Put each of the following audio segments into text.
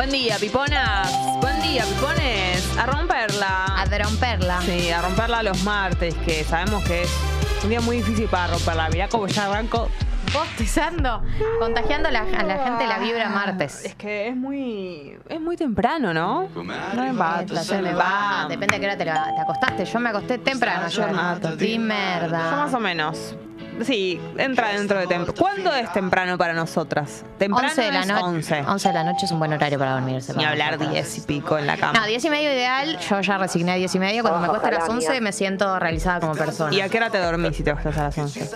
Buen día, piponas. Buen día, pipones. A romperla. A romperla. Sí, a romperla los martes, que sabemos que es un día muy difícil para romperla. Mirá cómo ya arranco. Bostezando, contagiando a la, a la gente la vibra Es martes. que es muy. Es muy temprano, ¿no? No me va, se me va. Depende de qué hora te, la- te acostaste. Yo me acosté temprano ayer. Di Yo más merda. o menos. Sí, entra dentro de temprano. ¿Cuándo es temprano para nosotras? Temprano 11 de la noche. 11. 11 de la noche es un buen horario para dormirse. Ni hablar nosotras. 10 y pico en la cama. No, 10 y medio ideal. Yo ya resigné a 10 y medio. Cuando me cuesta a las 11 me siento realizada como persona. ¿Y a qué hora te dormís si te acostás a las 11?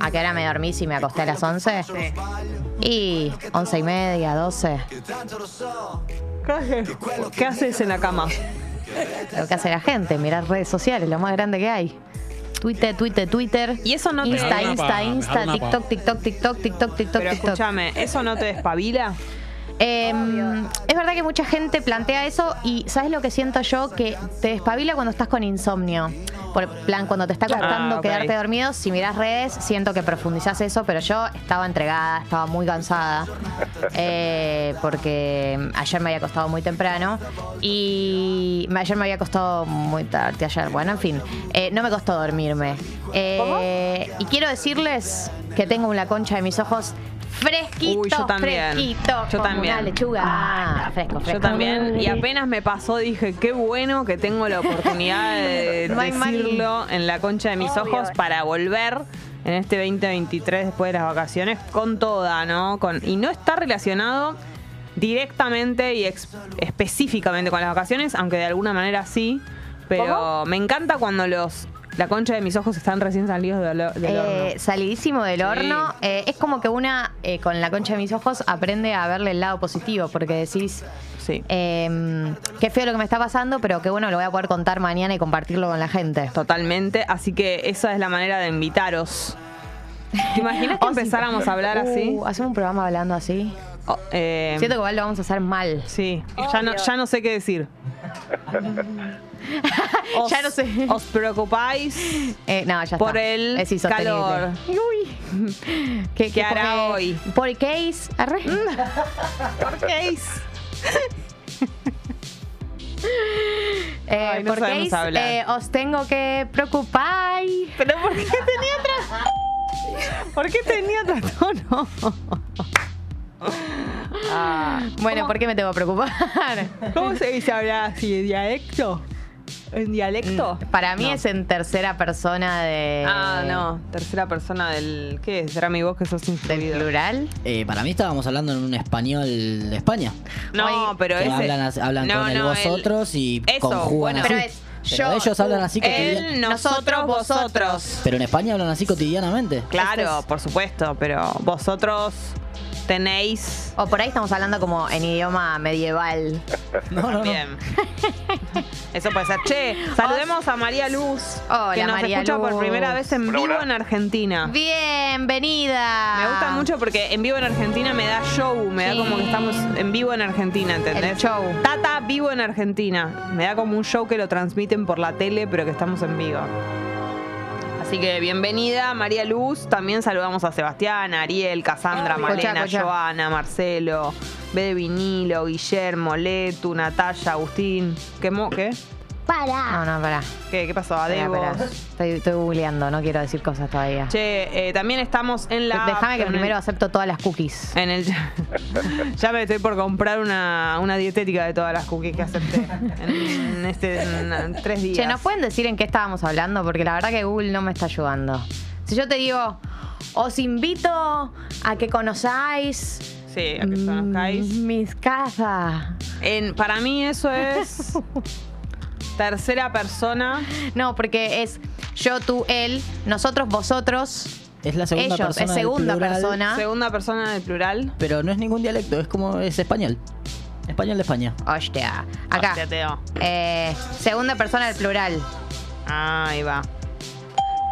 ¿A qué hora me dormí si me acosté a las 11? Y 11 y media, 12. ¿Qué haces? ¿Qué haces en la cama? Lo que hace la gente, mirar redes sociales, lo más grande que hay. Twitter, Twitter, Twitter. Y eso no te- Insta, Insta, Insta, TikTok, TikTok, TikTok, TikTok, TikTok, Pero TikTok. escúchame, ¿eso no te despabila? Eh, es verdad que mucha gente plantea eso y ¿sabes lo que siento yo? Que te despabila cuando estás con insomnio. Por plan, cuando te está costando Ah, ok. quedarte dormido, si mirás redes, siento que profundizás eso, pero yo estaba entregada, estaba muy cansada, eh, porque ayer me había acostado muy temprano y ayer me había acostado muy tarde, ayer, bueno, en fin, eh, no me costó dormirme. Eh, y quiero decirles que tengo una concha de mis ojos fresquito, Uy, yo también. fresquito, Yo también. una lechuga. Ah, fresco, fresco. Yo también. Y apenas me pasó, dije, qué bueno que tengo la oportunidad de No decirlo en la concha de mis ojos para volver en este 2023 después de las vacaciones con toda, ¿no? Con, y no está relacionado directamente y específicamente con las vacaciones, aunque de alguna manera sí. Pero me encanta cuando los la concha de mis ojos están recién salidos del, del Eh, horno. salidísimo del Sí. horno. Eh, es como que una, eh, con la concha de mis ojos, aprende a verle el lado positivo, porque decís, Sí. eh, qué feo lo que me está pasando, pero qué bueno, lo voy a poder contar mañana y compartirlo con la gente. Totalmente, así que esa es la manera de invitaros. ¿Te imaginas que Oh, sí. empezáramos a hablar así? Uh, Hacemos un programa hablando así. Oh, eh, Siento que igual lo vamos a hacer mal. sí, ya no, ya no sé qué decir. Os- Ya no sé. ¿Os preocupáis Eh, no, ya por está. el Es calor? Uy. ¿Qué, ¿Qué hará hoy? ¿Por qué es? Arre. ¿Por qué es? Eh, Ay, no ¿Por hablar. Eh, os tengo que preocupar. ¿Pero por qué tenía otro? ¿Por qué tenía otro tono? Ah, Bueno, ¿por qué me tengo que preocupar? ¿Cómo se dice hablar así? ¿En dialecto? ¿En dialecto? Para mí No. es en tercera persona de. Ah, no. Tercera persona del. ¿Qué es? ¿Será mi voz que sos Del instruido? plural. Eh, para mí estábamos hablando en un español de España. No, pero ese. hablan, as- hablan No, con el no, vosotros y Eso, conjugan bueno. así. Pero es Pero yo, ellos hablan así cotidianamente. Él, nosotros, vosotros. Pero en España hablan así cotidianamente. Claro, Esto es- por supuesto, pero vosotros tenéis. O por ahí estamos hablando como en idioma medieval. No, no, no. Eso puede ser. Che, saludemos a María Luz, Hola, que nos María escucha por primera vez en vivo en Argentina. Bienvenida. Me gusta mucho porque en vivo en Argentina me da show, me da como que estamos en vivo en Argentina, ¿entendés? El show. Tata vivo en Argentina. Me da como un show que lo transmiten por la tele, pero que estamos en vivo. Así que bienvenida, María Luz. También saludamos a Sebastián, Ariel, Casandra, Cochá, Malena, cochá. Joana, Marcelo, B de Vinilo, Guillermo, Letu, Natalia, Agustín. ¿Qué? mo- ¿Qué? No, no, pará. ¿Qué, qué pasó? Pará, Adebo. pará. Estoy, estoy googleando, no quiero decir cosas todavía. Che, eh, también estamos en la. Déjame que en el- primero acepto todas las cookies. En el, ya me estoy por comprar una, una dietética de todas las cookies que acepté en, este, en tres días. Che, ¿nos pueden decir en qué estábamos hablando? Porque la verdad que Google no me está ayudando. Si yo te digo, os invito a que conozcáis Sí, a que conozcáis. mm, mis casas. En, para mí eso es tercera persona. No, porque es yo, tú, él, nosotros, vosotros, Es la segunda ellos, persona es del segunda plural, persona. Segunda persona del plural. Pero no es ningún dialecto, es como es español. Español de España. Hostia. Acá. Hostia, Teo. Eh, segunda persona del plural. Ah, ahí va.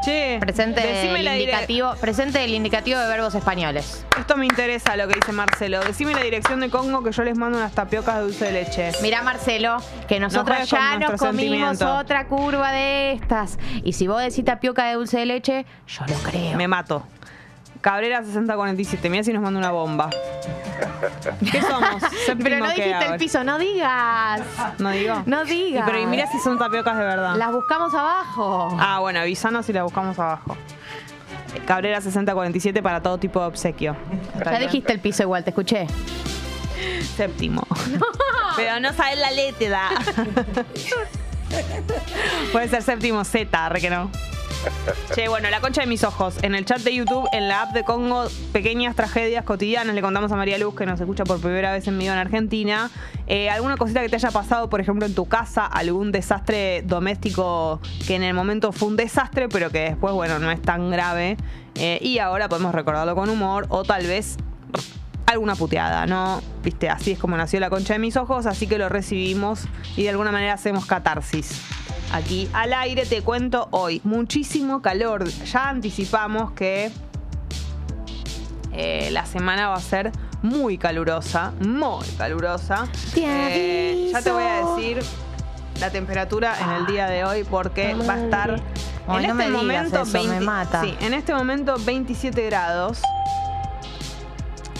Che, Presente dire- indicativo, presente del indicativo de verbos españoles. Esto me interesa lo que dice Marcelo. Decime la dirección de Congo que yo les mando unas tapiocas de dulce de leche. Mirá, Marcelo, que nosotros ya nos comimos otra curva de estas. Y si vos decís tapioca de dulce de leche, yo lo creo. Me mato. Cabrera 6047. Mira si nos manda una bomba. ¿Qué somos? Pero no dijiste el piso, no digas. No digo. No digas. Y pero y mira si son tapiocas de verdad. Las buscamos abajo. Ah, bueno, avisanos si la buscamos abajo. Cabrera 6047 para todo tipo de obsequio. ya dijiste el piso igual, te escuché. Séptimo. Pero no sabes la letra. Puede ser séptimo Z, re que no. Che, bueno, la concha de mis ojos. En el chat de YouTube, en la app de Congo, pequeñas tragedias cotidianas. Le contamos a María Luz, que nos escucha por primera vez en vivo en Argentina. Eh, ¿Alguna cosita que te haya pasado, por ejemplo, en tu casa? ¿Algún desastre doméstico que en el momento fue un desastre, pero que después, bueno, no es tan grave? Eh, y ahora podemos recordarlo con humor o tal vez alguna puteada, ¿no? Viste, así es como nació la concha de mis ojos, así que lo recibimos y de alguna manera hacemos catarsis. Aquí al aire te cuento hoy, muchísimo calor. Ya anticipamos que eh, la semana va a ser muy calurosa, muy calurosa. Te Eh, ya te voy a decir la temperatura en el día de hoy porque va a estar Ay, en no me este digas momento eso, me mata. Sí, en este momento 27 grados.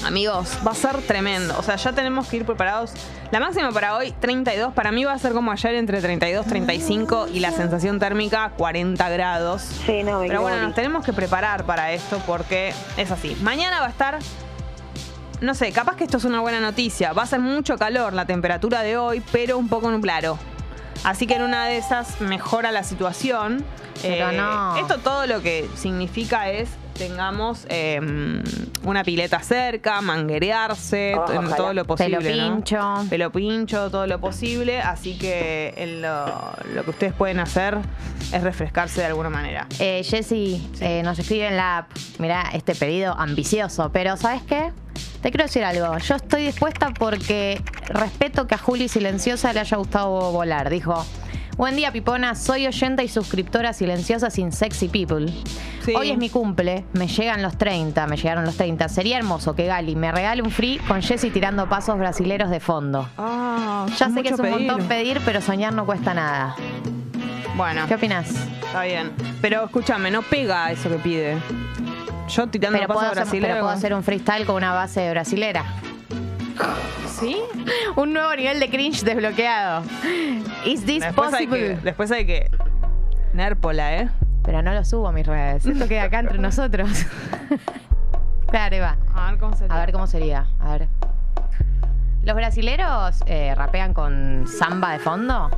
Amigos, va a ser tremendo. O sea, ya tenemos que ir preparados. La máxima para hoy, 32. Para mí va a ser como ayer entre 32, 35 y la sensación térmica 40 grados. Sí, no, me Pero bueno, nos tenemos que preparar para esto porque es así. Mañana va a estar, no sé, capaz que esto es una buena noticia. Va a ser mucho calor la temperatura de hoy, pero un poco nublado. Así que en una de esas mejora la situación. Eh, Pero no. Esto todo lo que significa es tengamos eh, una pileta cerca, manguerearse, Oh, en ojalá. todo lo posible. Pelo ¿no? pincho. Pelo pincho, todo lo posible. Así que en lo, lo que ustedes pueden hacer es refrescarse de alguna manera. Eh, Jessy eh, nos escribe en la app, mira, este pedido ambicioso, pero ¿sabes qué? Te quiero decir algo, yo estoy dispuesta porque respeto que a Juli Silenciosa le haya gustado volar. Dijo, buen día Pipona, soy oyenta y suscriptora silenciosa sin sexy people. Sí. Hoy es mi cumple, me llegan los 30, me llegaron los 30. Sería hermoso que Gali me regale un free con Jessy tirando pasos brasileros de fondo. Ah, Ya sé que es un pedir. montón pedir, pero soñar no cuesta nada. Bueno, ¿Qué opinas? está bien. Pero escúchame, no pega eso que pide. Yo tirando Pero paso puedo, hacer, brasilero. pero puedo hacer un freestyle con una base brasilera. ¿Sí? Un nuevo nivel de cringe desbloqueado. Is this Después hay, possible? que, después hay que. Nérpola, ¿eh? Pero no lo subo a mis redes. Esto queda acá entre nosotros. claro, Eva. A ver cómo se A ver cómo sería. A ver. ¿Los brasileros eh, rapean con samba de fondo?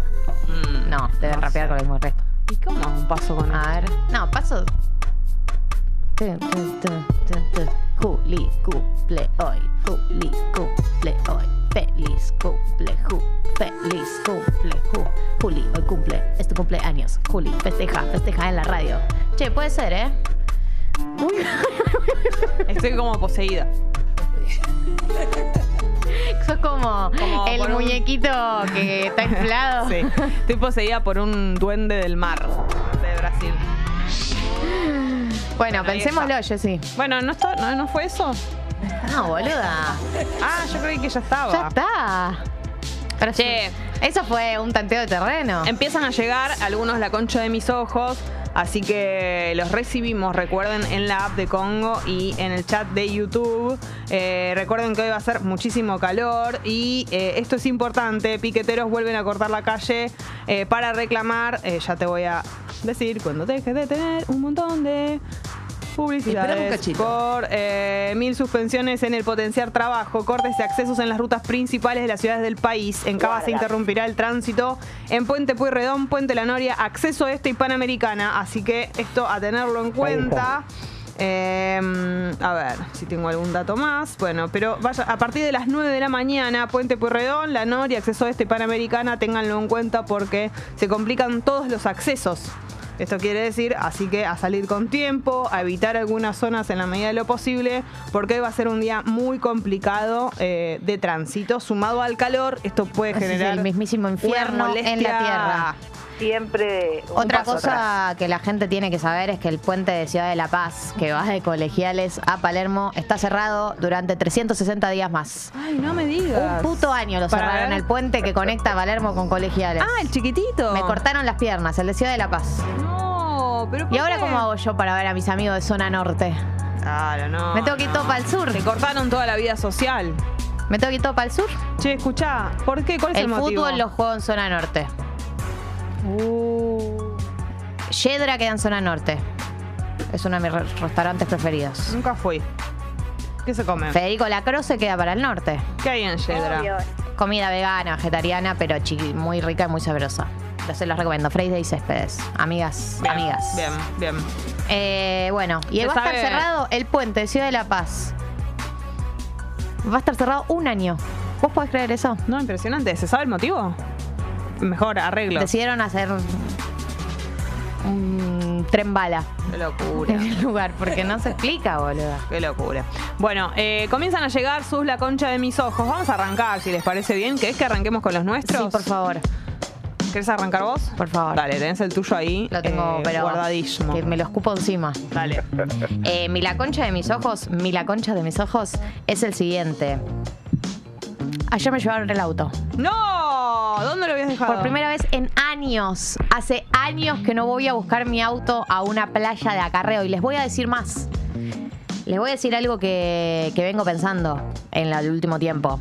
Mm, No, deben no rapear sé. con el mismo resto. ¿Y cómo un paso con A ver. No, paso. Juli cumple hoy. Juli cumple hoy. Feliz cumple, Ju. Feliz cumple, Ju. Juli, hoy cumple. Es tu cumpleaños. Juli, festeja, festeja en la radio. Che, puede ser, ¿eh? Uy, Estoy como poseída. sos como, Como el un- muñequito que está inflado. Sí. Estoy poseída por un duende del mar de Brasil. Bueno, Bueno, pensémoslo, Jessy. Bueno, ¿no, está, no, ¿no fue eso? No, boluda. Ah, yo creí que ya estaba. Ya está. Pero Che. Eso fue un tanteo de terreno. Empiezan a llegar algunos la concha de mis ojos, así que los recibimos, recuerden, en la app de Congo y en el chat de YouTube. Eh, recuerden que hoy va a ser muchísimo calor y eh, esto es importante, piqueteros vuelven a cortar la calle eh, para reclamar, ya te voy a decir, cuando dejes de tener un montón de... Un Publicidades por eh, mil suspensiones en el potenciar trabajo, cortes de accesos en las rutas principales de las ciudades del país. En Cava se interrumpirá el tránsito en Puente Pueyrredón, Puente La Noria, acceso este y Panamericana. Así que esto a tenerlo en cuenta. Eh, a ver si tengo algún dato más. Bueno, pero vaya, a partir de las 9 de la mañana, Puente Pueyrredón, La Noria, acceso este y Panamericana, ténganlo en cuenta porque se complican todos los accesos. Esto quiere decir, así que a salir con tiempo, a evitar algunas zonas en la medida de lo posible, porque hoy va a ser un día muy complicado eh, de tránsito, sumado al calor, esto puede es generar el mismísimo infierno en la tierra. Siempre. un Otra paso cosa atrás. que la gente tiene que saber es que el puente de Ciudad de la Paz, que va de Colegiales a Palermo, está cerrado durante 360 días más. Ay, no me digas. Un puto año lo Para cerraron ver. el puente que conecta Palermo con Colegiales. Ah, el chiquitito. Me cortaron las piernas, el de Ciudad de la Paz. No, pero ¿Y ¿por ahora qué? cómo hago yo para ver a mis amigos de zona norte? Claro, no. Me tengo que ir todo para el sur. Te cortaron toda la vida social. Me tengo que ir todo para el sur. Che, escuchá, ¿por qué? ¿Cuál es el, El motivo? fútbol lo juego en zona norte. Uh, Yedra queda en zona norte. Es uno de mis re- restaurantes preferidos. nunca fui. ¿Qué se come? Federico Lacroce queda para el norte. ¿Qué hay en Yedra? Obvio. Comida vegana, vegetariana, pero chiqui- muy rica y muy sabrosa. Yo se los recomiendo. Freire y Céspedes. Amigas, Bien, amigas. Bien, bien. Eh, bueno, y Se va a estar cerrado el puente de Ciudad de la Paz. Va a estar cerrado un año. ¿Vos podés creer eso? No, impresionante. ¿Se sabe el motivo? Mejor arreglo. Decidieron hacer un tren bala Qué locura. en el lugar, porque no se explica, boludo. Qué locura. Bueno, eh, comienzan a llegar sus La Concha de mis ojos. Vamos a arrancar, si les parece bien. ¿Querés que arranquemos con los nuestros? Sí, por favor, ¿Querés arrancar vos? por favor. Dale, tenés el tuyo ahí. Lo tengo, eh, pero guardadísimo. que me lo escupo encima. Dale. Eh, mi la concha de mis ojos, mi la concha de mis ojos es el siguiente. Ayer me llevaron el auto. ¡No! ¿Dónde lo habías dejado? Por primera vez en años. Hace años que no voy a buscar mi auto a una playa de acarreo. Y les voy a decir más. Les voy a decir algo que, que vengo pensando en el último tiempo.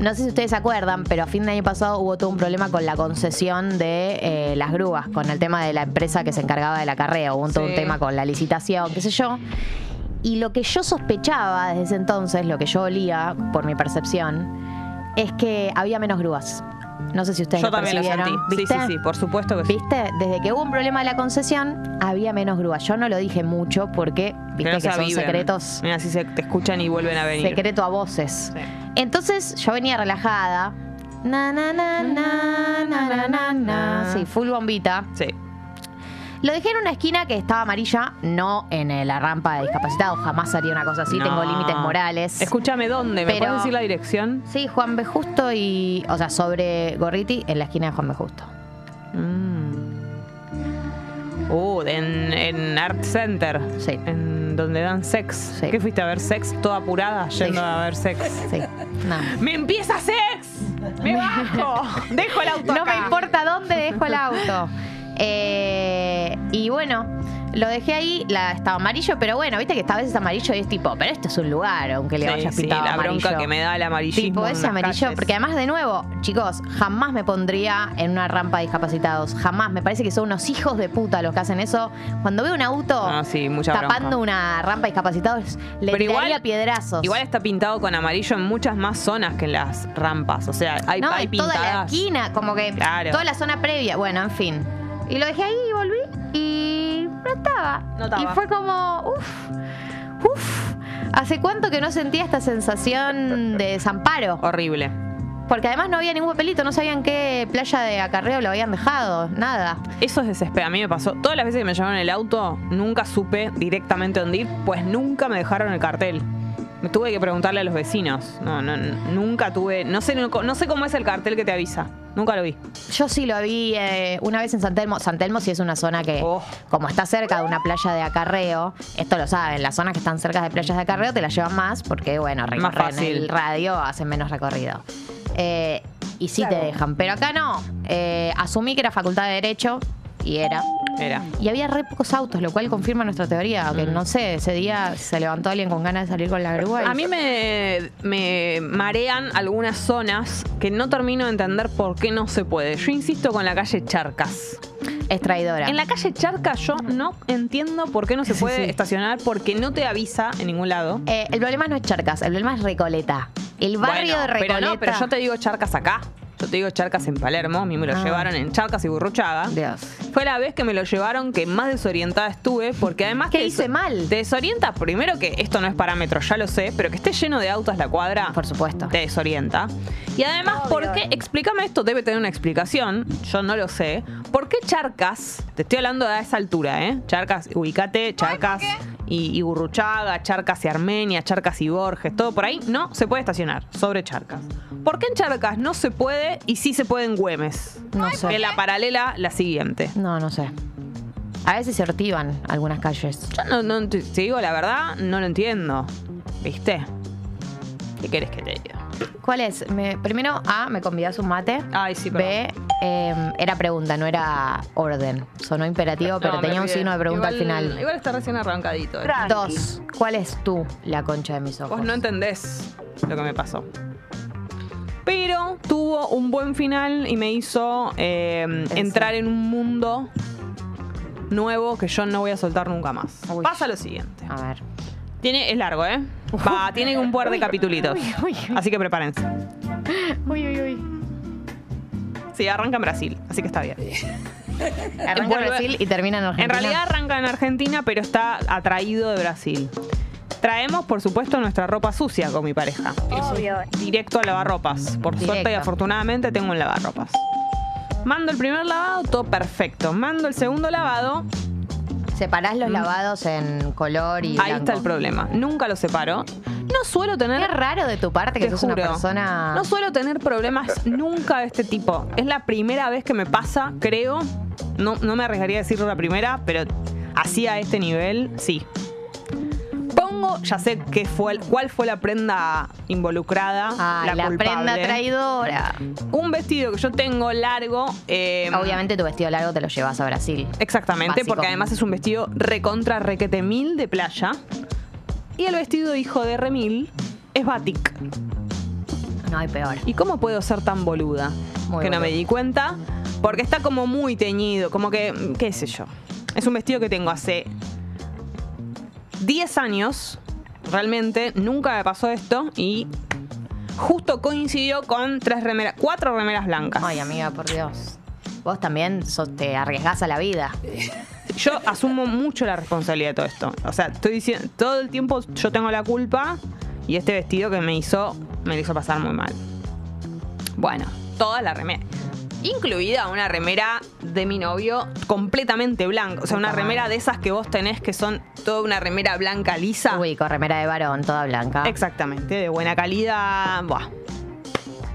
No sé si ustedes se acuerdan, pero a fin de año pasado hubo todo un problema con la concesión de eh, las grúas, con el tema de la empresa que se encargaba del acarreo. Hubo todo un tema con la licitación, qué sé yo. Y lo que yo sospechaba desde ese entonces, lo que yo olía por mi percepción, es que había menos grúas. No sé si ustedes Yo lo también lo sentí. Sí, ¿Viste? sí, sí, por supuesto que sí. ¿Viste? Desde que hubo un problema de la concesión, había menos grúas. Yo no lo dije mucho porque, viste, que son secretos, Mira, si se te escuchan y vuelven a venir. secreto a voces. Sí. Entonces yo venía relajada. Na, na, na, na, na, na, na, na. Sí, full bombita. Sí. Lo dejé en una esquina que estaba amarilla, no en eh, la rampa de discapacitados. Jamás haría una cosa así. No. Tengo límites morales. Escúchame, ¿dónde? ¿Me Pero- puedes decir la dirección? Sí, Juan B. Justo y. O sea, sobre Gorriti en la esquina de Juan B. Justo. Mm. Uh, en, en Art Center. Sí. En donde dan sex. Sí. ¿Qué fuiste a ver sex? Toda apurada, yendo a ver sex. Sí. ¡Me empieza sex! ¡Me bajo! Dejo el auto No acá. me importa dónde dejo el auto. Eh, y bueno, lo dejé ahí, la, estaba amarillo, pero bueno, viste que esta vez es amarillo y es tipo, pero este es un lugar, aunque le Sí, hayas sí, pintado la amarillo. bronca que me da el amarillismo. Tipo ese amarillo, calles. porque además de nuevo, chicos, jamás me pondría en una rampa de discapacitados, jamás. Me parece que son unos hijos de puta los que hacen eso. Cuando veo un auto Ah, sí, tapando bronca. una rampa de discapacitados, le Pero piedrazos. Igual está pintado con amarillo en muchas más zonas que en las rampas. O sea, hay, no, hay en toda la pintadas. esquina, como que Claro. toda la zona previa. Bueno, en fin. Y lo dejé ahí y volví y no estaba. No estaba. Y fue como, uff, uff. ¿Hace cuánto que no sentía esta sensación de desamparo? Horrible. Porque además no había ningún papelito, no sabían qué playa de acarreo lo habían dejado, nada. Eso es desesperado. A mí me pasó. Todas las veces que me llevaron el auto, nunca supe directamente dónde ir, pues nunca me dejaron el cartel. Me tuve que preguntarle a los vecinos. No, no, n- nunca tuve. No sé, no, no sé cómo es el cartel que te avisa. Nunca lo vi. Yo sí lo vi eh, una vez en San Telmo. San Telmo sí es una zona que, Oh. como está cerca de una playa de acarreo, esto lo saben, las zonas que están cerca de playas de acarreo te las llevan más porque, bueno, recorren el radio, hacen menos recorrido. Eh, y sí Claro. te dejan, pero acá no. Eh, asumí que era facultad de Derecho y era. Era. Y había re pocos autos, lo cual confirma nuestra teoría. Que no sé, ese día se levantó alguien con ganas de salir con la grúa. y- A mí me, me marean algunas zonas que no termino de entender por qué no se puede. Yo insisto con la calle Charcas. es traidora. En la calle Charcas yo no entiendo por qué no se Sí, puede sí. estacionar porque no te avisa en ningún lado. Eh, el problema no es Charcas, el problema es Recoleta. El barrio Bueno, de Recoleta. Pero no, pero yo te digo Charcas acá. Yo te digo Charcas en Palermo. A mí me lo Ah. llevaron en Charcas y Burruchaga. Dios. Fue la vez que me lo llevaron que más desorientada estuve porque además ¿Qué te hice mal? Te desorienta primero que esto no es parámetro, ya lo sé, pero que esté lleno de autos la cuadra. Por supuesto. Te desorienta. Y además, Obvio. ¿por qué? Explícame esto, debe tener una explicación. Yo no lo sé. ¿Por qué Charcas? Te estoy hablando a esa altura, ¿eh? Charcas, ubicate, Charcas y, y Burruchaga, Charcas y Armenia, Charcas y Borges, todo por ahí. No se puede estacionar sobre Charcas. ¿Por qué en Charcas no se puede y sí se puede en Güemes? No sé. En la paralela, la siguiente. No, no sé. A veces se ortivan algunas calles. Yo no, no te, te digo la verdad, no lo entiendo. ¿Viste? ¿Qué querés que te diga? ¿Cuál es? Me- primero, A, me convidas un mate. Ay, sí, perdón. B, eh, era pregunta, no era orden. Sonó imperativo, pero No, me tenía un olvidé. signo de pregunta Igual- al final. Igual está recién arrancadito. eh. Dos, ¿cuál es tú la concha de mis ojos? Vos no entendés lo que me pasó. Pero tuvo un buen final y me hizo eh, Eso. entrar en un mundo nuevo que yo no voy a soltar nunca más. Uy. Pasa lo siguiente. A ver. Tiene, es largo, ¿eh? Va, tiene un par de capitulitos. uy, uy. Así que prepárense. Uy, uy, uy. Sí, arranca en Brasil, así que está bien. Arranca en Brasil y termina en En Argentina. realidad arranca en Argentina, pero está atraído de Brasil. Traemos, por supuesto, nuestra ropa sucia con mi pareja. Obvio. Directo a lavarropas. Por suerte y afortunadamente tengo un lavarropas. Mando el primer lavado, todo perfecto. Mando el segundo lavado, Separás los lavados en color y Mm. ahí blanco. está el problema. Nunca lo separo. No suelo tener. Qué raro de tu parte que sos juro. una persona... No suelo tener problemas nunca de este tipo. Es la primera vez que me pasa, creo. No, no me arriesgaría a decirlo la primera, pero así a este nivel, sí. Ya sé qué fue, cuál fue la prenda involucrada, Ay, la, la, culpable. prenda traidora. Un vestido que yo tengo largo. eh, Obviamente tu vestido largo te lo llevas a Brasil. Exactamente, Básico. porque además es un vestido recontra requete mil de playa. Y el vestido hijo de remil es batik. No hay peor. ¿Y cómo puedo ser tan boluda? Muy que no me di cuenta. Porque está como muy teñido, como que, qué sé yo. Es un vestido que tengo hace 10 años. Realmente nunca me pasó esto y justo coincidió con tres remeras, cuatro remeras blancas. Ay, amiga, por Dios. Vos también sos- te arriesgás a la vida. Yo asumo mucho la responsabilidad de todo esto. O sea, estoy diciendo, todo el tiempo yo tengo la culpa y este vestido que me hizo, me lo hizo pasar muy mal. Bueno, toda la remera. Incluida una remera de mi novio completamente blanca. O sea, una remera de esas que vos tenés que son toda una remera blanca lisa. Uy, con remera de varón, toda blanca. Exactamente, de buena calidad. Buah.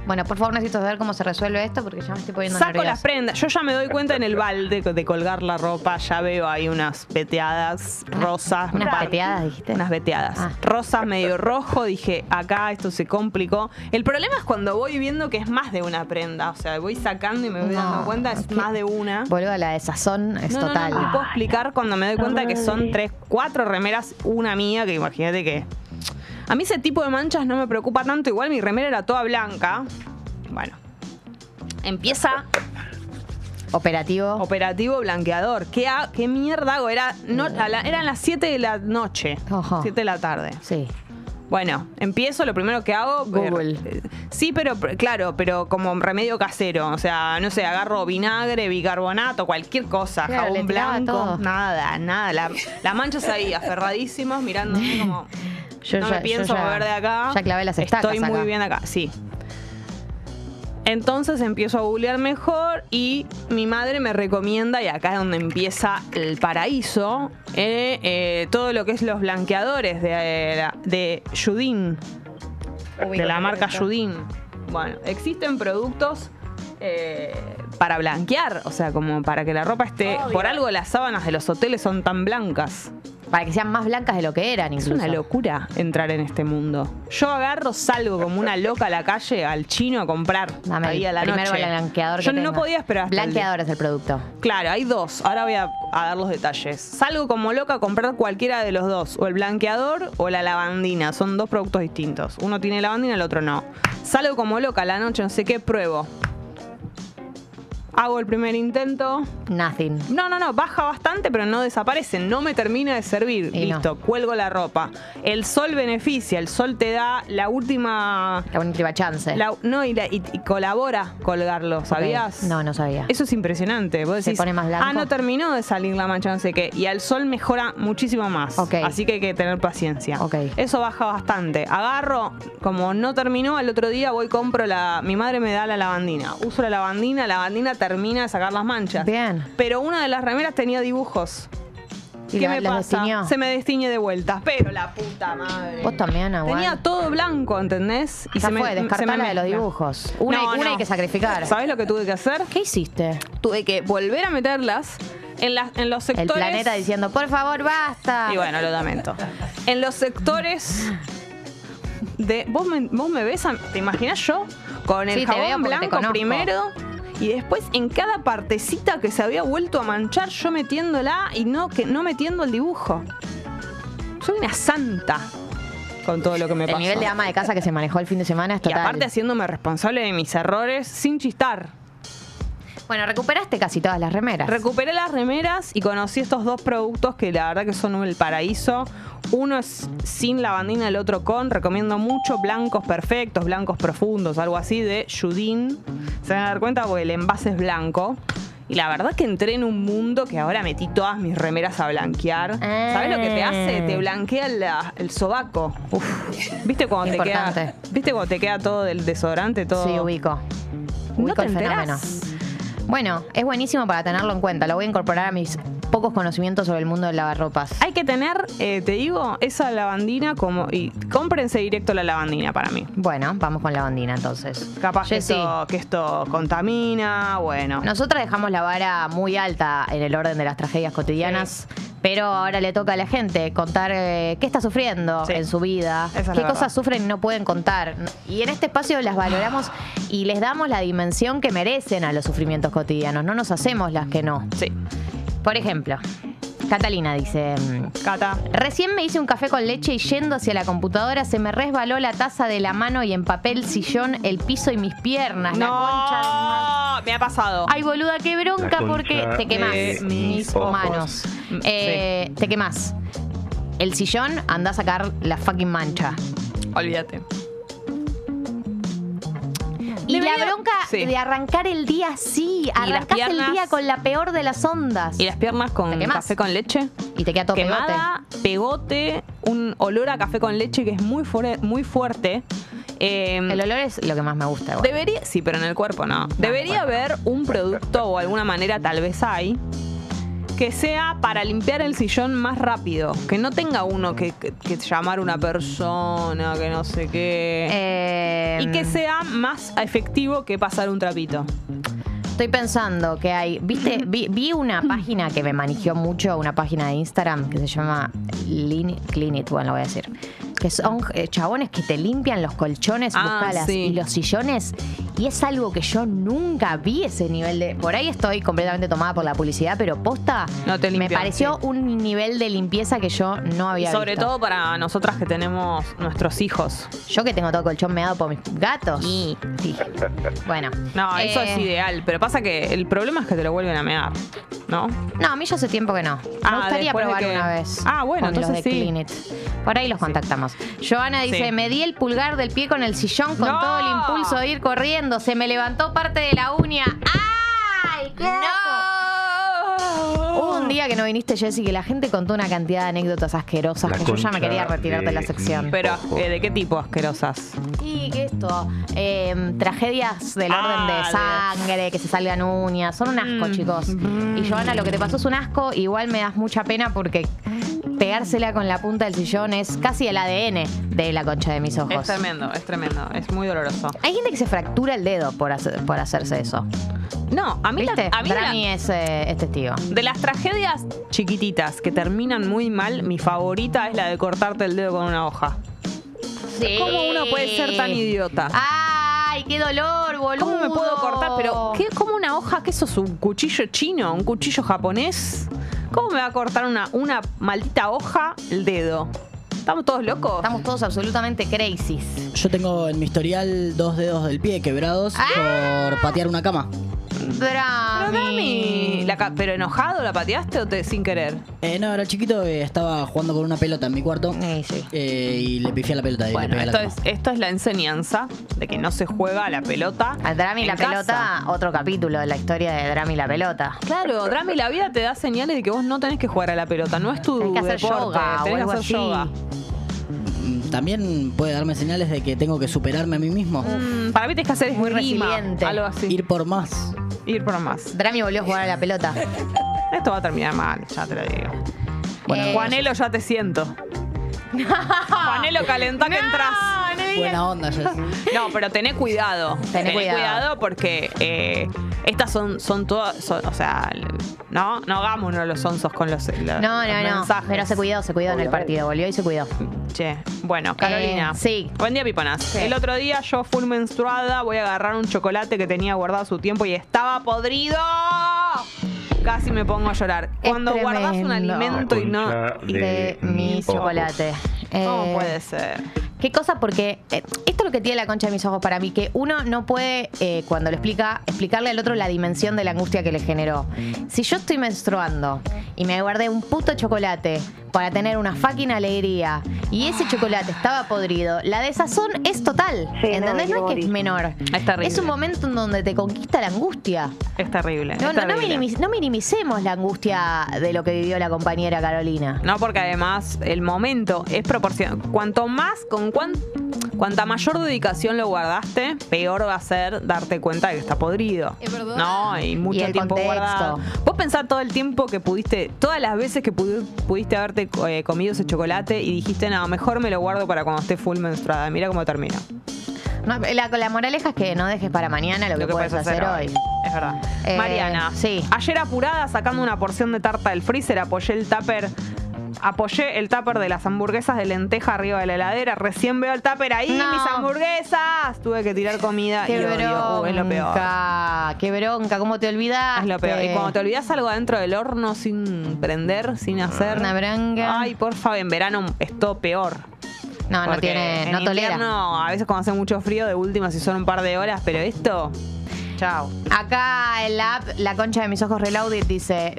Bueno, por favor, necesito saber cómo se resuelve esto porque ya me estoy poniendo Saco nerviosa. las prendas. Yo ya me doy cuenta en el balde de colgar la ropa. Ya veo ahí unas veteadas rosas. Unas peteadas, dijiste. Unas veteadas. Ah. Rosas medio rojo. Dije, acá esto se complicó. El problema es cuando voy viendo que es más de una prenda. O sea, voy sacando y me voy No, dando cuenta, es más de una. Boludo, la de sazón es no, total. no, no puedo explicar cuando me doy cuenta que son tres, cuatro remeras, una mía, que imagínate que. A mí ese tipo de manchas no me preocupa tanto. Igual mi remera era toda blanca. Bueno. Empieza Operativo. operativo blanqueador. ¿Qué, ha- qué mierda hago? Era, no, a la- eran las 7 de la noche. Ajá. 7 de la tarde. sí. Bueno, empiezo, lo primero que hago... Google. eh, Sí, pero pr- claro, pero como remedio casero. O sea, no sé, agarro vinagre, bicarbonato, cualquier cosa, Claro, le jabón tiraba blanco. todo. Nada, nada. La- las manchas ahí, aferradísimos, mirándome como... Yo no ya- me pienso ya- mover de acá. ya clavé las estacas Estoy muy acá. bien acá, sí. Entonces empiezo a googlear mejor y mi madre me recomienda, y acá es donde empieza el paraíso, eh, eh, todo lo que es los blanqueadores de, eh, de Judin, de la marca Judin. Bueno, existen productos eh, para blanquear, o sea, como para que la ropa esté... Obvio. Por algo las sábanas de los hoteles son tan blancas. Para que sean más blancas de lo que eran, Es incluso. una locura entrar en este mundo. Yo agarro, salgo como una loca a la calle, al chino a comprar. Dame ahí a la primer noche. blanqueador Yo que no tenga. podía esperar hasta el Blanqueador es el producto. Claro, hay dos. Ahora voy a, a dar los detalles. Salgo como loca a comprar cualquiera de los dos. O el blanqueador o la lavandina. Son dos productos distintos. Uno tiene lavandina, el otro no. Salgo como loca a la noche, no sé qué, pruebo. Hago el primer intento. Nothing. No, no, no, baja bastante, pero no desaparece. No me termina de servir. Y no. Listo, cuelgo la ropa. El sol beneficia, el sol te da la última. La última chance. la- no, y, la- y- y colabora colgarlo, ¿sabías? No, no sabía. Eso es impresionante. Vos Se decís, pone más blanco. ah, no terminó de salir la mancha, no sé qué. Y al sol mejora muchísimo más. Así que hay que tener paciencia. Eso baja bastante. Agarro, como no terminó, al otro día voy compro la. Mi madre me da la lavandina. Uso la lavandina, la lavandina termina de sacar las manchas. Bien. Pero una de las remeras tenía dibujos. ¿Y ¿Qué la- me pasa? destiñó? Se me destiñe de vuelta. Pero la puta madre. Vos también, Aguán. Tenía todo blanco, ¿entendés? Ya fue, descartala me de los dibujos. Una, No, una no. hay que sacrificar. ¿Sabés lo que tuve que hacer? ¿Qué hiciste? Tuve que volver a meterlas en, las en los El sectores. planeta diciendo, por favor, basta. Y bueno, lo lamento. En los sectores de. ¿Vos me, vos me ves? a- ¿Te imaginas yo? Con el Sí, jabón blanco primero Y después en cada partecita que se había vuelto a manchar, yo metiéndola y no, que, no metiendo el dibujo. Soy una santa con todo lo que me El pasó. nivel de ama de casa que se manejó el fin de semana es y total. aparte haciéndome responsable de mis errores sin chistar. Bueno, recuperaste casi todas las remeras. Recuperé las remeras y conocí estos dos productos que la verdad que son el paraíso. Uno es sin lavandina, el otro con. Recomiendo mucho blancos perfectos, blancos profundos, algo así de Judin. Se van a dar cuenta porque el envase es blanco. Y la verdad que entré en un mundo que ahora metí todas mis remeras a blanquear. ¿Sabes lo que te hace? Te blanquea la- el sobaco. Uf. ¿Viste cuando te queda. ¿Viste cuando te queda todo del desodorante? Todo. Sí, ubico. ¿No Ubico te el fenómeno. Bueno, es buenísimo para tenerlo en cuenta. Lo voy a incorporar a mis pocos conocimientos sobre el mundo del lavarropas. Hay que tener, eh, te digo, esa lavandina como. Y cómprense directo la lavandina para mí. Bueno, vamos con lavandina entonces. Capaz que esto, que esto contamina, bueno. Nosotras dejamos la vara muy alta en el orden de las tragedias cotidianas, pero ahora le toca a la gente contar eh, qué está sufriendo Sí. en su vida, Esa qué cosas sufren y no pueden contar. Y en este espacio las valoramos y les damos la dimensión que merecen a los sufrimientos cotidianos. No nos hacemos las que no. Sí. Por ejemplo, Catalina dice... Cata. Recién me hice un café con leche y yendo hacia la computadora se me resbaló la taza de la mano y empapé el sillón, el piso y mis piernas. La concha de mi madre. No, me ha pasado. Ay, boluda, qué bronca porque te quemás mis ojos. manos. Eh, Te quemás. El sillón, anda a sacar la fucking mancha. Olvídate. Y Debería- la bronca sí. de arrancar el día así. las Arrancás el piernas- día con la peor de las ondas. Y las piernas con café con leche. Y te queda todo. Quemada, pegote, un olor a café con leche que es muy, muy fuerte. Eh, El olor es lo que más me gusta. igual. Debería, sí, pero en el cuerpo no. Debería haber un producto o alguna manera, tal vez hay, que sea para limpiar el sillón más rápido. Que no tenga uno que, que- que llamar una persona, que no sé qué. Eh, y que sea más efectivo que pasar un trapito. Estoy pensando que hay, viste, vi, vi una página que me manigió mucho, una página de Instagram que se llama Lean, Clean It, bueno, lo voy a decir. Que son eh, chabones que te limpian los colchones, Ah, buscalas, sí. y los sillones. Y es algo que yo nunca vi ese nivel de. Por ahí estoy completamente tomada por la publicidad, pero posta No te me limpian, pareció sí. un nivel de limpieza que yo no Y había sobre visto. todo para nosotras que tenemos nuestros hijos. Yo que tengo todo colchón meado por mis gatos. Sí. Bueno. No, eso Eh, es ideal. Pero pasa que el problema es que te lo vuelven a mear. ¿No? No, a mí ya hace tiempo que no. Me Ah, gustaría probar que- una vez. Ah, bueno, con los entonces de sí. Clean It. Por ahí los contactamos. Joana dice, Sí. me di el pulgar del pie con el sillón con ¡No! todo el impulso de ir corriendo. Se me levantó parte de la uña. ¡Ay! ¡Qué asco! Un día que no viniste, Jessy, que la gente contó una cantidad de anécdotas asquerosas La que yo ya me quería retirar de la de sección. Pero, eh, ¿de qué tipo asquerosas? Y que esto, eh, tragedias del Ah, orden de sangre, que se salgan uñas, son un asco, Mm. chicos. Y Joana, lo que te pasó es un asco, igual me das mucha pena porque pegársela con la punta del sillón es casi el ADN de la concha de mis Es ojos. tremendo, es tremendo. Es muy doloroso. Hay gente que se fractura el dedo por, hacer- por hacerse eso. No, a mí, la- ¿Viste? a mí la- es, eh, es testigo. de las tragedias chiquititas que terminan muy mal, mi favorita es la de cortarte el dedo con una hoja. ¿Cómo uno puede ser tan idiota? ¡Ay, qué dolor, boludo! ¿Cómo me puedo cortar? Pero, ¿qué, ¿cómo una hoja? ¿Qué sos? ¿Un cuchillo chino? ¿Un cuchillo japonés? ¿Cómo me va a cortar una, una maldita hoja el dedo? ¿Estamos todos locos? Estamos todos absolutamente crazy. Yo tengo en mi historial dos dedos del pie quebrados Ah. por patear una cama. Pero, Drami. Dami, la ca- ¿pero enojado la pateaste o te, sin querer? Eh, no, era chiquito, eh, estaba jugando con una pelota en mi cuarto Sí, sí. eh, y le pifié a la pelota y Bueno, le pegué a esto la es, esto es la enseñanza de que no se juega a la pelota. Al Drami en la casa. pelota, otro capítulo de la historia de Drami la pelota. Claro, Drami, la vida te da señales de que vos no tenés que jugar a la pelota, no es tu Tenés que hacer deporte, yoga o tenés que algo hacer así. yoga. Mm, También puede darme señales de que tengo que superarme a mí mismo. Mm, para mí tienes que hacer Muy esgrima, resiliente. algo así. Ir por más. Ir por más. Drami volvió a jugar a la pelota. Esto va a terminar mal, ya te lo digo. Bueno, Juanelo, ya te siento. Juanelo, calentá que entras. Buena onda, Jess. No, pero tené cuidado. Tené cuidado. porque eh, estas son, son todas, son- o sea, no, no hagámonos los onzos con los, la- No, los no, no. mensajes. Pero se cuidó, se cuidó en el partido. Volvió y se cuidó. Che, bueno, Carolina. Eh, sí. Buen día, Piponas. Sí. El otro día yo full menstruada, voy a agarrar un chocolate que tenía guardado su tiempo y estaba podrido. Casi me pongo a llorar. Es Cuando guardas un tremendo. alimento y no... Concha De mi mis ojos. chocolate. ¿Cómo Eh, puede ser? Qué cosa, porque eh, esto es lo que tiene la concha de mis ojos para mí, que uno no puede, eh, cuando lo explica, explicarle al otro la dimensión de la angustia que le generó. Si yo estoy menstruando y me guardé un puto chocolate para tener una fucking alegría y ese chocolate estaba podrido, la desazón es total. Sí, no, ¿Entendés? No, es que es menor. Es terrible. Es un momento en donde te conquista la angustia. Es terrible. No, es no, no, terrible. minimiz- no minimicemos la angustia de lo que vivió la compañera Carolina. No, porque además el momento es proporcional. Cuanto más, con cuan- cuanta mayor dedicación lo guardaste, peor va a ser darte cuenta de que está podrido. Es verdad. No, y mucho Y el tiempo contexto. guardado. Vos pensás todo el tiempo que pudiste, todas las veces que pudi- pudiste haberte eh, comido ese chocolate y dijiste, no, mejor me lo guardo para cuando esté full menstruada. Mira cómo termina. No, la, la moraleja es que no dejes para mañana lo, que, puedes hacer, hoy. Es verdad. Eh, Mariana, sí. Ayer apurada sacando una porción de tarta del freezer, apoyé el tupper. Apoyé el tupper de las hamburguesas de lenteja arriba de la heladera. Recién veo el tupper ahí, No. mis hamburguesas. Tuve que tirar comida Qué y odio. Uh, es lo peor. bronca, qué bronca, ¿cómo te olvidas? Es lo peor. Y cuando te olvidas algo adentro del horno sin prender, sin hacer. Una bronca. Ay, por favor, en verano es todo peor. No, no tiene, en no tolera. invierno, a veces cuando hace mucho frío, de última si son un par de horas, pero esto. Chao. Acá en la app, la concha de mis ojos Reloaded dice.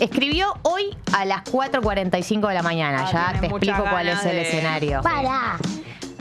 Escribió hoy a las 4.45 de la mañana. Ah, ya te explico cuál es el de- escenario. Para.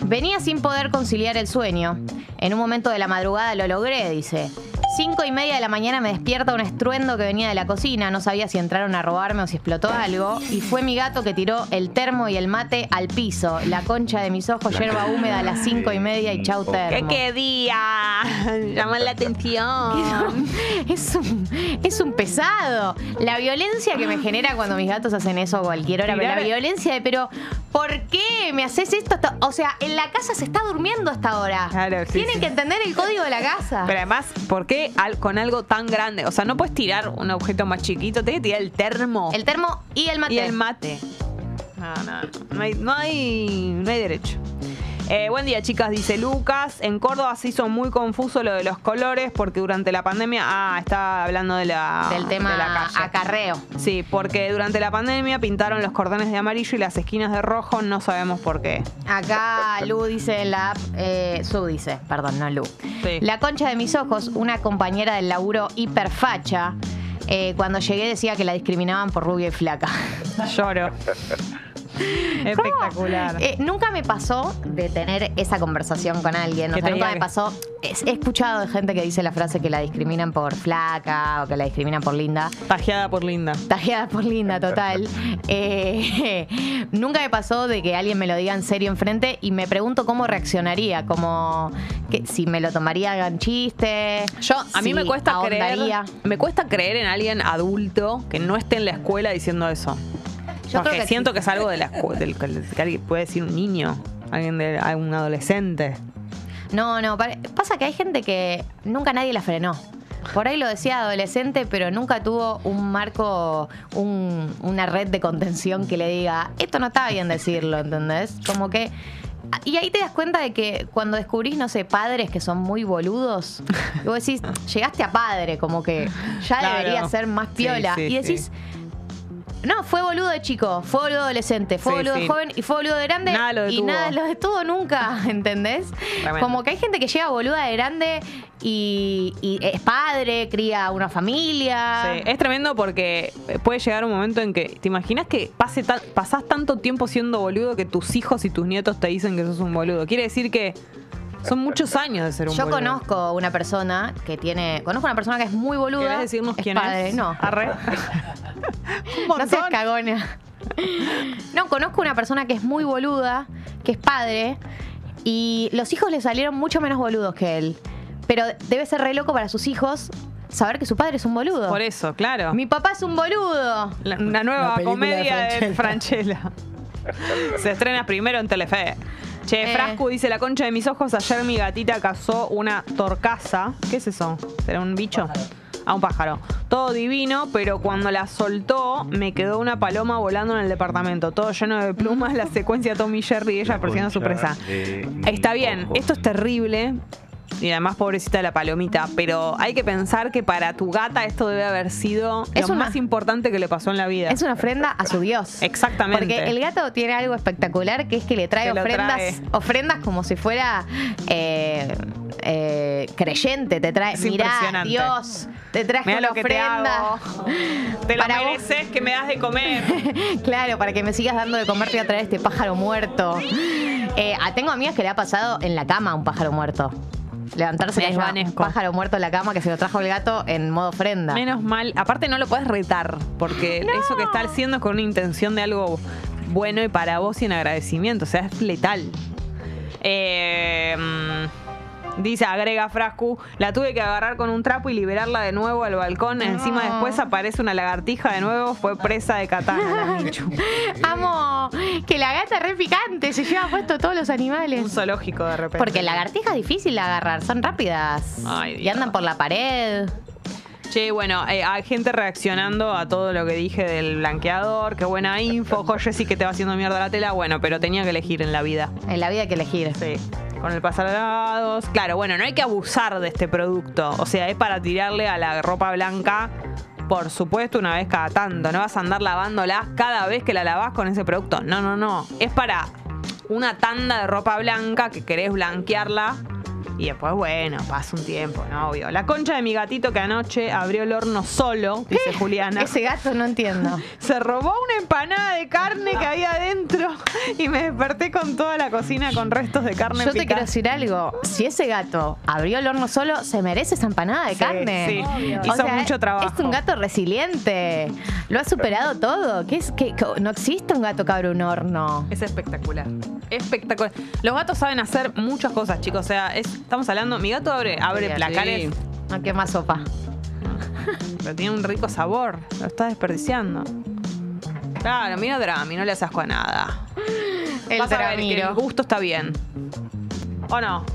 Venía sin poder conciliar el sueño. En un momento de la madrugada lo logré, dice. Cinco y media de la mañana me despierta un estruendo que venía de la cocina. No sabía si entraron a robarme o si explotó algo. Y fue mi gato que tiró el termo y el mate al piso. La concha de mis ojos, hierba húmeda a las cinco y media y chau ¿Qué, termo. qué día? Llaman la atención. Es un, es un pesado. La violencia que me genera cuando mis gatos hacen eso a cualquier hora. Pero la violencia de, pero, ¿por qué me haces esto? O sea, en la casa se está durmiendo hasta ahora. Claro, sí, Tienen sí. que entender el código de la casa. Pero además, ¿por qué al- con algo tan grande? O sea, no puedes tirar un objeto más chiquito, tienes que tirar el termo el termo y el mate. y el mate. No, no, no. No hay, no hay, no hay derecho. Eh, buen día, chicas, dice Lucas. En Córdoba se hizo muy confuso lo de los colores porque durante la pandemia. Ah, está hablando de la, Del tema de la calle. acarreo. Sí, porque durante la pandemia pintaron los cordones de amarillo y las esquinas de rojo, no sabemos por qué. Acá Lu dice en la app, eh, Su dice, perdón, no Lu. Sí. La concha de mis ojos, una compañera del laburo hiperfacha, eh, cuando llegué decía que la discriminaban por rubia y flaca. Lloro. Espectacular. Eh, nunca me pasó de tener esa conversación con alguien. O sea, nunca me pasó. es- He escuchado de gente que dice la frase que la discriminan por flaca o que la discriminan por linda. Tajeada por Linda. Tajeada por linda, total. Eh, nunca me pasó de que alguien me lo diga en serio enfrente y me pregunto cómo reaccionaría, como que si me lo tomaría en chiste. Yo, a mí si me cuesta creer. Me cuesta creer en alguien adulto que no esté en la escuela diciendo eso. Yo Porque creo que siento sí. que es algo de la del, que alguien puede decir un niño, alguien de un adolescente. No, no, pasa que hay gente que nunca nadie la frenó. Por ahí lo decía adolescente, pero nunca tuvo un marco, un- una red de contención que le diga, esto no está bien decirlo, ¿entendés? Como que... Y ahí te das cuenta de que cuando descubrís, no sé, padres que son muy boludos, y vos decís, llegaste a padre, como que ya Claro. debería ser más Sí, piola. sí, y decís, sí. No, fue boludo de chico, fue boludo adolescente, fue Sí, boludo de sí. joven y fue boludo de grande. Nada lo y nada lo detuvo nunca, ¿entendés? Tremendo. Como que hay gente que llega boluda de grande y, y es padre, cría una familia. Sí, es tremendo porque puede llegar un momento en que te imaginas que pase tan- pasás tanto tiempo siendo boludo que tus hijos y tus nietos te dicen que sos un boludo. Quiere decir que son muchos años de ser un Yo boludo. conozco una persona que tiene. Conozco una persona que es muy boluda. ¿Querés decirnos es quién padre. es? No. Arre. un No seas cagona. No, conozco una persona que es muy boluda, que es padre, y los hijos le salieron mucho menos boludos que él. Pero debe ser re loco para sus hijos saber que su padre es un boludo. Por eso, claro. Mi papá es un boludo. La- una nueva comedia de Franchella. Se estrena primero en Telefe. Che, Eh, Frascu dice la concha de mis ojos. Ayer mi gatita cazó una torcaza. ¿Qué es eso? ¿Será un bicho? A un pájaro. Todo divino, pero cuando la soltó, me quedó una paloma volando en el departamento. Todo lleno de plumas, la secuencia Tommy Jerry y ella persiguiendo su presa. Está bien, esto es terrible. Y además, pobrecita la palomita. Pero hay que pensar que para tu gata esto debe haber sido Es lo una- más importante que le pasó en la vida. Es una ofrenda a su Dios. Exactamente. Porque el gato tiene algo espectacular que es que le trae Te ofrendas, trae. ofrendas como si fuera eh, eh, creyente. Te trae, Es mirá. Dios, te traje Mira una lo que te ofrenda. hago. Te lo Para vos. mereces que me das de comer. claro, para que me sigas dando de comer te voy a traer este pájaro muerto. Eh, ah, tengo amigas que le ha pasado en la cama un pájaro muerto. Levantarse Me con un pájaro muerto en la cama que se lo trajo el gato en modo ofrenda. Menos mal. Aparte no lo puedes retar, porque eso que está haciendo es con una intención de algo bueno y para vos y en agradecimiento. O sea, es letal. Eh, mm, dice, agrega Frascu, la tuve que agarrar con un trapo y liberarla de nuevo al balcón. Encima después aparece una lagartija de nuevo, fue presa de katana. Amo que la gata es re picante, se lleva puesto todos los Un animales. zoológico de repente. Porque la lagartija es difícil de agarrar, son rápidas. Ay, y andan por la pared. Che, bueno, eh, hay gente reaccionando a todo lo que dije del blanqueador. Qué buena info. Jo, Jessy, que te va haciendo mierda la tela. Bueno, pero tenía que elegir en la vida. En la vida hay que elegir. Sí. Con el pasarados. Claro, bueno, no hay que abusar de este producto. O sea, es para tirarle a la ropa blanca, por supuesto, una vez cada tanto. No vas a andar lavándola cada vez que la lavas con ese producto. No, no, no. Es para una tanda de ropa blanca que querés blanquearla. Y después, bueno, pasa un tiempo, ¿no? Obvio. La concha de mi gatito que anoche abrió el horno solo, dice Juliana. Ese gato no entiendo. Se robó una empanada de carne que había adentro y me desperté con toda la cocina con restos de carne Yo te quiero decir algo. Si ese gato abrió el horno solo, se merece esa empanada de Sí, carne. sí. O Hizo sea, mucho trabajo. Es un gato resiliente. Lo ha superado todo. ¿Qué es, que no existe un gato que abre un horno. Es espectacular. Espectacular. Los gatos saben hacer muchas cosas, chicos. O sea, es- estamos hablando. Mi gato abre, abre Sí, placares, No, qué más sopa. pero tiene un rico sabor. Lo está desperdiciando. Claro, mira Drami, no le haces asco a nada. El Vas a ver que el gusto está bien. ¿O no?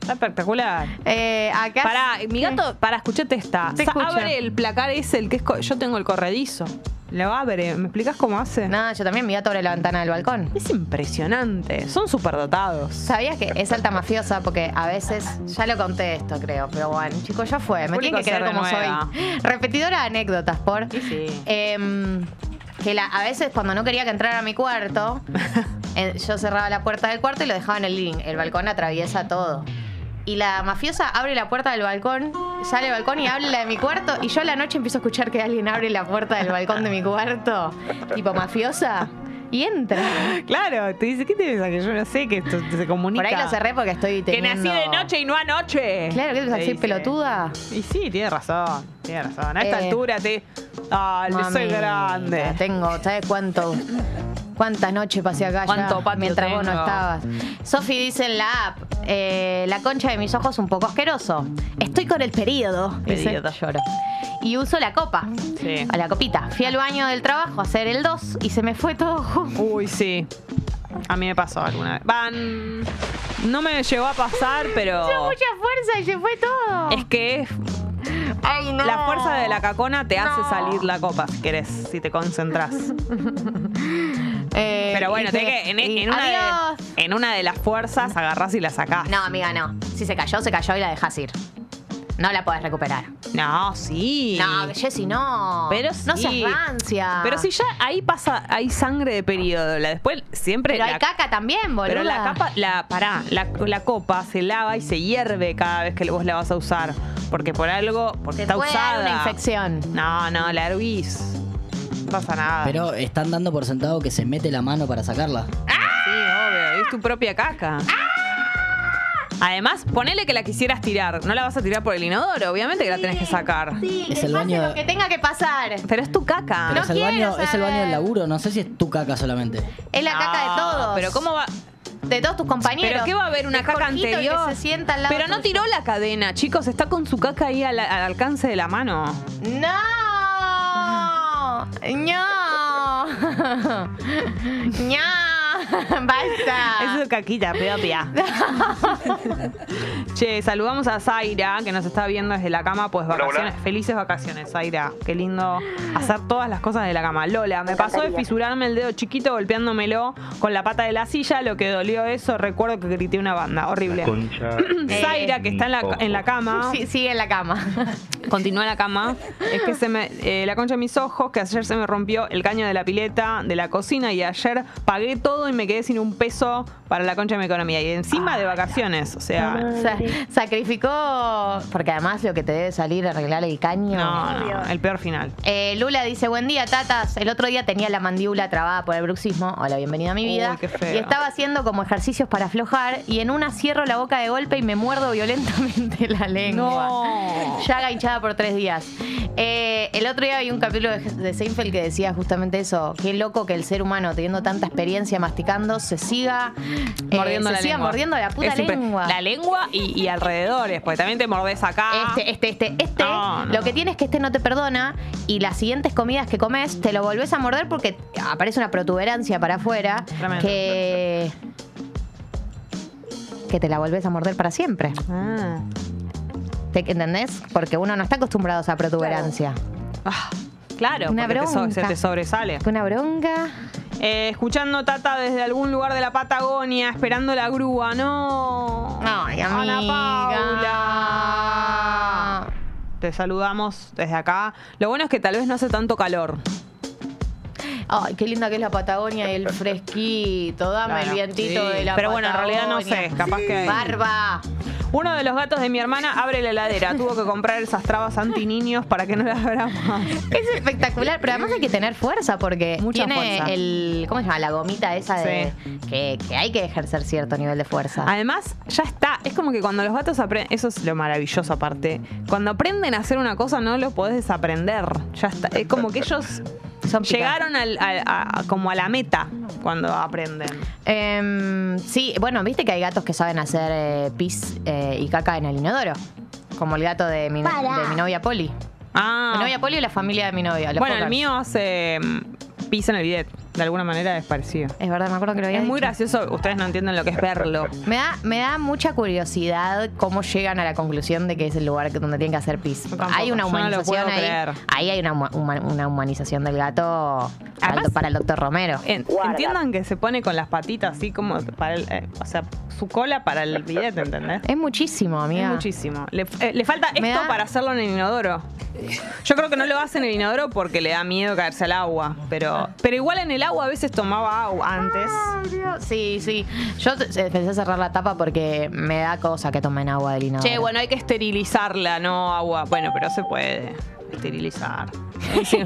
Está espectacular. Eh, acá. Pará, mi gato, para, escuchate esta. Abre el placar ese, el que es. Yo tengo el corredizo. Lo abre. ¿Me explicas cómo hace? No, yo también, mi gato abre la ventana del balcón. Es impresionante. Son superdotados. ¿Sabías que es alta mafiosa? Porque a veces, ya lo conté esto, creo, pero bueno, chicos, ya fue. Me tienen que creer como renueva. soy. Repetidora de anécdotas, por. Sí, sí. Em, que la- a veces cuando no quería que entrara a mi cuarto, eh, yo cerraba la puerta del cuarto y lo dejaba en el living. El balcón atraviesa todo. Y la mafiosa abre la puerta del balcón, sale al balcón y habla de mi cuarto. Y yo a la noche empiezo a escuchar que alguien abre la puerta del balcón de mi cuarto, tipo mafiosa, y entra. Claro, te dice, ¿qué te piensas? Que yo no sé que esto se comunica. Por ahí lo cerré porque estoy Que teniendo... nací de noche y no anoche. Claro, ¿qué te Te vas a decir, dice. pelotuda? Y sí, tiene razón. Tiene razón. A esta Eh, altura te. Ah, soy grande. Tengo, ¿sabes cuánto? ¿Cuántas noches pasé acá ya ¿Cuánto patio mientras vos no tengo? estabas? Sofi dice en la app, eh, la concha de mis ojos un poco asqueroso. Estoy con el periodo. dice. Periodo. Lloro. Y uso la copa. Sí. A la copita. Fui al baño del trabajo a hacer el 2 y se me fue todo. Uy, sí. A mí me pasó alguna vez. Van. No me llegó a pasar, pero. Hizo mucha fuerza y se fue todo. Es que es- Ay, no. la fuerza de la cacona te hace salir la copa, si querés, si te concentras. Eh, Pero bueno, que en, una de, en una de las fuerzas agarrás y la sacás. No, amiga, no. Si se cayó, se cayó y la dejas ir. No la podés recuperar. No, sí. No, Jessy, no. Pero No sí. seas rancia. Pero si ya ahí pasa, hay sangre de periodo. La después siempre. Pero la- hay caca también, boludo. Pero la capa, la, pará, la, la copa se lava y se hierve cada vez que vos la vas a usar. Porque por algo, porque Te está puede usada. dar una infección. No, no, la hervís. No pasa nada. Pero están dando por sentado que se mete la mano para sacarla. Sí, obvio, es tu propia caca. Además, ponele que la quisieras tirar. No la vas a tirar por el inodoro, obviamente que la tenés que sacar. Sí, Es que el pase baño- lo que tenga que pasar. Pero es tu caca. Pero No es, el quiero baño, es el baño del saber. laburo, no sé si es tu caca solamente. Es la caca de todos. Pero ¿cómo va? De todos tus compañeros. ¿Pero qué va a haber una De caca Jorgito, el anterior? Que se sienta al lado Pero no tuyo. tiró la cadena, chicos. Está con su caca ahí al, al alcance de la mano. ¡No! ¡No! ¡No! Basta. Eso es caquita propia. che, saludamos a Zaira, que nos está viendo desde la cama, pues Hola, vacaciones. hola. Felices vacaciones, Zaira. Qué lindo hacer todas las cosas de la cama. Lola, me pasó de fisurarme el dedo chiquito golpeándomelo con la pata de la silla, lo que dolió eso, recuerdo que grité una banda. Horrible. Concha. Zaira, que está en la, en la cama, Sí, sigue en la cama. continúa en la cama, es que se me, eh, la concha de mis ojos, que ayer se me rompió el caño de la pileta de la cocina y ayer pagué todo y me quedé sin un peso para la concha de mi economía. Y encima de vacaciones, o sea... Sa- sacrificó, porque además lo que te debe salir arreglar el caño. No, no, el peor final. Eh, Lula dice, buen día, tatas. El otro día tenía la mandíbula trabada por el bruxismo. Hola, bienvenida a mi vida. Uy, qué feo. Y estaba haciendo como ejercicios para aflojar y en una cierro la boca de golpe y me muerdo violentamente la lengua. No. Llaga hinchada por tres días. Eh, el otro día vi un capítulo de, de Seinfeld que decía justamente eso. Qué loco que el ser humano, teniendo tanta experiencia masticando, se siga eh, mordiendo se la siga lengua. mordiendo la puta Es lengua. La lengua y, y alrededores, porque también te mordés acá. Este, este, este, este, No, no. lo que tiene es que este no te perdona y las siguientes comidas que comes te lo volvés a morder porque aparece una protuberancia para afuera Tremendo. que que te la volvés a morder para siempre. Ah. ¿Te entendés? Porque uno no está acostumbrado a esa protuberancia. Ah, claro, Una porque te so- bronca. se te sobresale. Una bronca. Eh, escuchando Tata desde algún lugar de la Patagonia, esperando la grúa. No. Ay, Ana amiga. Paula. Te saludamos desde acá. Lo bueno es que tal vez no hace tanto calor. Ay, qué linda que es la Patagonia y el fresquito. Dame Claro. el vientito Sí. de la Pero bueno, en realidad no sé, capaz que- Barba. Uno de los gatos de mi hermana abre la heladera. Tuvo que comprar esas trabas anti niños para que no las abra más. Es espectacular, pero además hay que tener fuerza porque Mucha tiene fuerza. el. ¿Cómo se llama? La gomita esa de. Que, que hay que ejercer cierto nivel de fuerza. Además, ya está. Es como que cuando los gatos aprenden. Eso es lo maravilloso, aparte. Cuando aprenden a hacer una cosa, no lo podés desaprender. Ya está. Es como que ellos Son pica- llegaron al- al- a, como a la meta cuando aprenden. Em, sí, bueno, viste que hay gatos que saben hacer eh, pis eh, y caca en el inodoro. Como el gato de mi, de mi novia Poli. Ah. Mi novia Poli y la familia de mi novia. los bueno, el mío hace mm, pis en el bidet. De alguna manera es parecido. Es verdad, me acuerdo que lo había Es muy gracioso. Ustedes no entienden lo que es verlo. Me da, me da mucha curiosidad cómo llegan a la conclusión de que es el lugar que- donde tienen que hacer pis. Yo tampoco, Hay una yo no lo humanización puedo ahí. creer. Ahí hay una, huma- huma- una humanización del gato para, el, Además- para el doctor Romero. En- entiendan que se pone con las patitas así como para el, eh, o sea, su cola para el bidet, ¿entendés? Es muchísimo, amiga. Es muchísimo. Le, eh, le falta Me esto da- para hacerlo en el inodoro. Yo creo que no lo hace en el inodoro porque le da miedo caerse al agua. Pero, pero igual en el agua a veces tomaba agua antes. Sí, sí. Yo se- pensé cerrar la tapa porque me da cosa que tomen agua del inodoro. Che, bueno, hay que esterilizarla, no agua. Bueno, pero se puede esterilizar. Sí,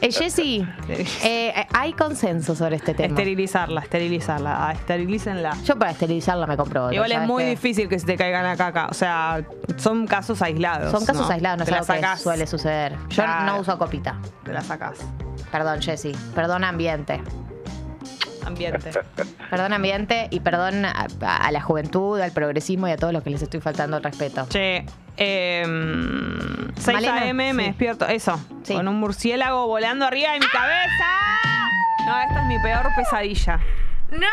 Eh, Jessy, eh, hay consenso sobre este tema. esterilizarla, esterilizarla. Ah, esterilícenla. Yo para esterilizarla me compro otra, Igual es ¿sabes muy qué? difícil que se te caigan la caca. O sea, son casos aislados. Son casos aislados, no es Te la algo que sacás, suele suceder. Yo Claro. no uso copita. Te la sacás. Perdón, Jessy. Perdón, ambiente. Ambiente. Perdón, ambiente. Y perdón a, a la juventud, al progresismo y a todos los que les estoy faltando el respeto. Che, eh, 6 Malena, a.m. me sí. despierto. Eso, Sí. con un murciélago volando arriba de mi cabeza. No, esta es mi peor pesadilla. ¡No!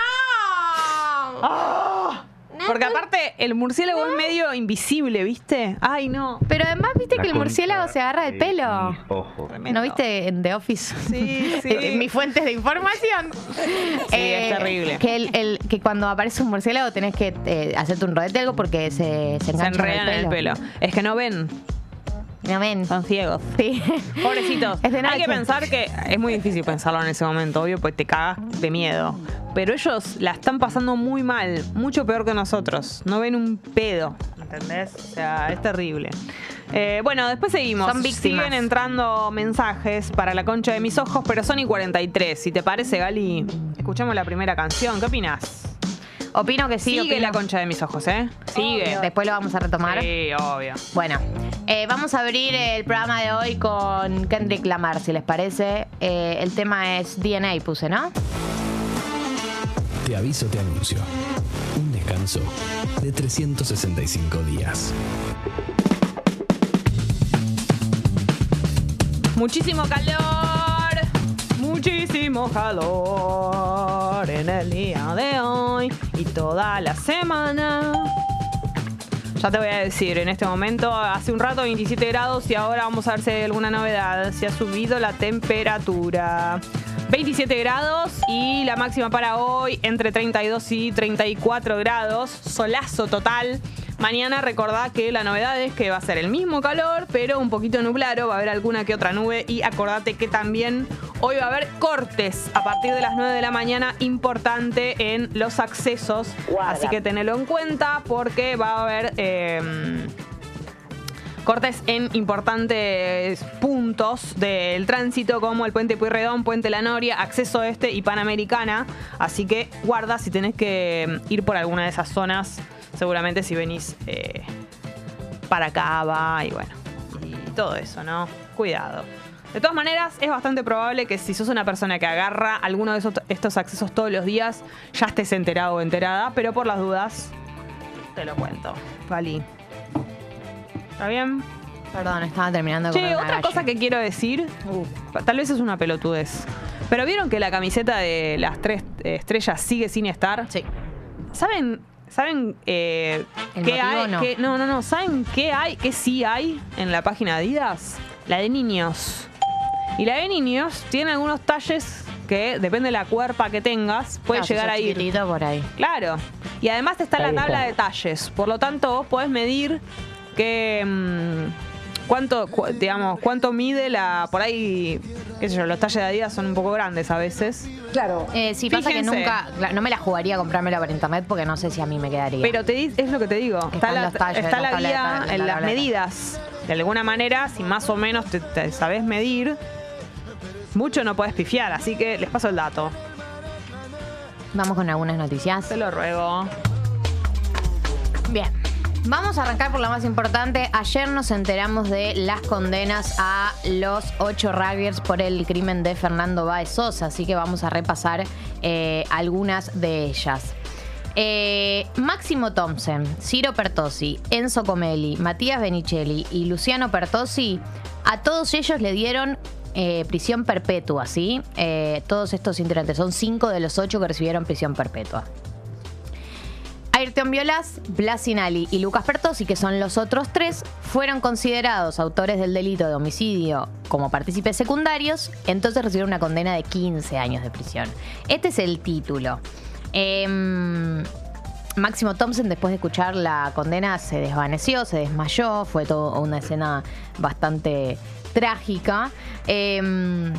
¡Ah! Porque aparte, el murciélago es medio invisible, ¿viste? Ay, no. Pero además, viste La que el murciélago se agarra de pelo. Tremendo. ¿No viste en The Office? Sí, sí. En mis fuentes de información. Sí, es terrible. Que, el, el- que cuando aparece un murciélago tenés que eh, hacerte un rodete algo porque se, se Se engancha enredan en el pelo. Es que no ven, Ven. son ciegos. Sí. Pobrecitos. Hay que pensar que es muy difícil pensarlo en ese momento, obvio, pues te cagas de miedo. Pero ellos la están pasando muy mal, mucho peor que nosotros. No ven un pedo, ¿entendés? O sea, es terrible. Eh, bueno, después seguimos. Son víctimas. Siguen entrando mensajes para la concha de mis ojos, pero son y 43. Si te parece, Gali, escuchamos la primera canción. ¿Qué opinas? Opino que sí. Sigue opino- la concha de mis ojos, ¿eh? Sigue. Después lo vamos a retomar. Sí, obvio. Bueno, eh, vamos a abrir el programa de hoy con Kendrick Lamar, si les parece. Eh, el tema es DNA, puse, ¿no? Te aviso, te anuncio. Un descanso de 365 días. Muchísimo calor. Muchísimo calor en el día de hoy y toda la semana. Ya te voy a decir, en este momento, hace un rato 27 grados y ahora vamos a ver si hay alguna novedad. Se ha subido la temperatura. 27 grados y la máxima para hoy entre 32 y 34 grados. Solazo total. Mañana recordá que la novedad es que va a ser el mismo calor, pero un poquito nublado, va a haber alguna que otra nube y acordate que también hoy va a haber cortes a partir de las 9 de la mañana, importante en los accesos, así que tenelo en cuenta porque va a haber... Eh, cortes en importantes puntos del tránsito como el puente Pueyrredón, puente La Noria, acceso este y Panamericana. Así que guarda si tenés que ir por alguna de esas zonas seguramente si venís eh, para Cava y bueno, y todo eso, ¿no? Cuidado. De todas maneras, es bastante probable que si sos una persona que agarra alguno de estos accesos todos los días, ya estés enterado o enterada, pero por las dudas, te lo cuento. Vali. ¿Está bien? Perdón, estaba terminando con otra cosa que quiero decir, tal vez es una pelotudez, pero ¿vieron que la camiseta de las tres estrellas sigue sin estar? Sí. ¿Saben ¿Saben eh, qué hay? No? no, no, no. ¿Saben qué hay? ¿Qué sí hay en la página de Adidas? La de niños. Y la de niños tiene algunos talles que, depende de la cuerpa que tengas, puede llegar a ir. por ahí. Claro. Y además está la tabla de talles. Por lo tanto, vos podés medir que. Mm, ¿Cuánto, digamos, cuánto mide la. Por ahí, qué sé yo, los talles de Adidas son un poco grandes a veces. Claro. Eh, sí, pasa que nunca. No me la jugaría a comprármela por internet porque no sé si a mí me quedaría. Pero te, es lo que te digo. Está la, está la guía en las medidas. De alguna manera, si más o menos te, sabes medir, mucho no puedes pifiar. Así que les paso el dato. Vamos con algunas noticias. Te lo ruego. Bien. Vamos a arrancar por la más importante. Ayer nos enteramos de las condenas a los ocho rugbyers por el crimen de Fernando Baez Sosa, así que vamos a repasar eh, algunas de ellas. Eh, Máximo Thompson, Ciro Pertosi, Enzo Comelli, Matías Benicelli y Luciano Pertosi, a todos ellos le dieron eh, prisión perpetua, ¿sí? todos estos integrantes, son cinco de los ocho que recibieron prisión perpetua. Ayrton Violas, Blasinali y Lucas Pertosi, que son los otros tres, fueron considerados autores del delito de homicidio como partícipes secundarios, entonces recibieron una condena de 15 años de prisión. Este es el título. Em, Máximo Thompson, después de escuchar la condena, se desvaneció, se desmayó, fue toda una escena bastante trágica. Em,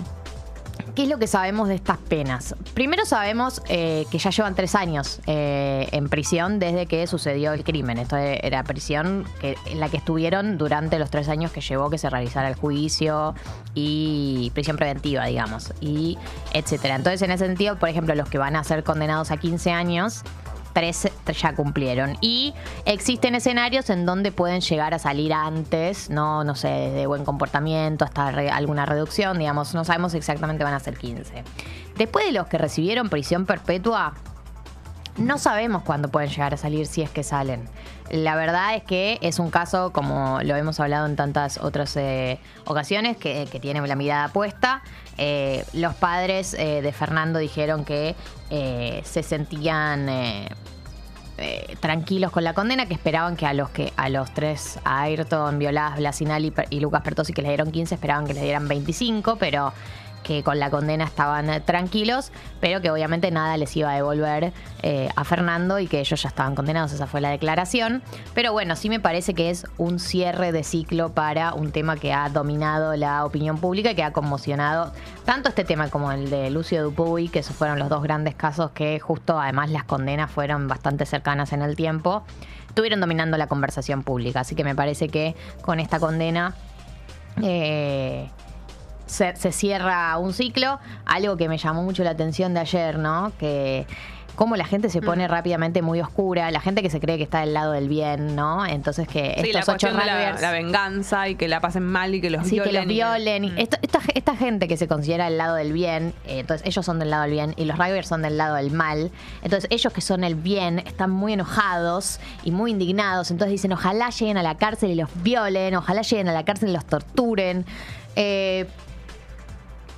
¿Qué es lo que sabemos de estas penas? Primero sabemos eh, que ya llevan tres años eh, en prisión desde que sucedió el crimen. Esto era prisión en la que estuvieron durante los tres años que llevó que se realizara el juicio y prisión preventiva, digamos, y etcétera. Entonces, en ese sentido, por ejemplo, los que van a ser condenados a 15 años tres ya cumplieron. Y existen escenarios en donde pueden llegar a salir antes, no, no sé, de buen comportamiento hasta alguna reducción, digamos, no sabemos exactamente van a ser 15. Después de los que recibieron prisión perpetua, no sabemos cuándo pueden llegar a salir si es que salen. La verdad es que es un caso, como lo hemos hablado en tantas otras eh, ocasiones, que, que, tiene la mirada puesta. Eh, los padres eh, de Fernando dijeron que se sentían tranquilos con la condena, que esperaban que a los que a los tres, a Ayrton, Violás, Blasinal y, y Lucas Pertosi, que les dieron 15, esperaban que les dieran 25, pero que con la condena estaban tranquilos, pero que obviamente nada les iba a devolver eh, a Fernando y que ellos ya estaban condenados, esa fue la declaración. Pero bueno, sí me parece que es un cierre de ciclo para un tema que ha dominado la opinión pública y que ha conmocionado tanto este tema como el de Lucio Dupuy, que esos fueron los dos grandes casos que justo además las condenas fueron bastante cercanas en el tiempo, estuvieron dominando la conversación pública. Así que me parece que con esta condena... Eh, se, cierra un ciclo. Algo que me llamó mucho la atención de ayer, ¿no? Que cómo la gente se pone mm. rápidamente muy oscura, la gente que se cree que está del lado del bien, ¿no? Entonces que estos la ocho la, venganza y que la pasen mal y que los violen. que los violen. Mm. esta, gente que se considera del lado del bien, eh, entonces ellos son del lado del bien y los Rivers son del lado del mal. Entonces ellos que son el bien están muy enojados y muy indignados. Entonces dicen, ojalá lleguen a la cárcel y los violen, ojalá lleguen a la cárcel y los torturen. Eh,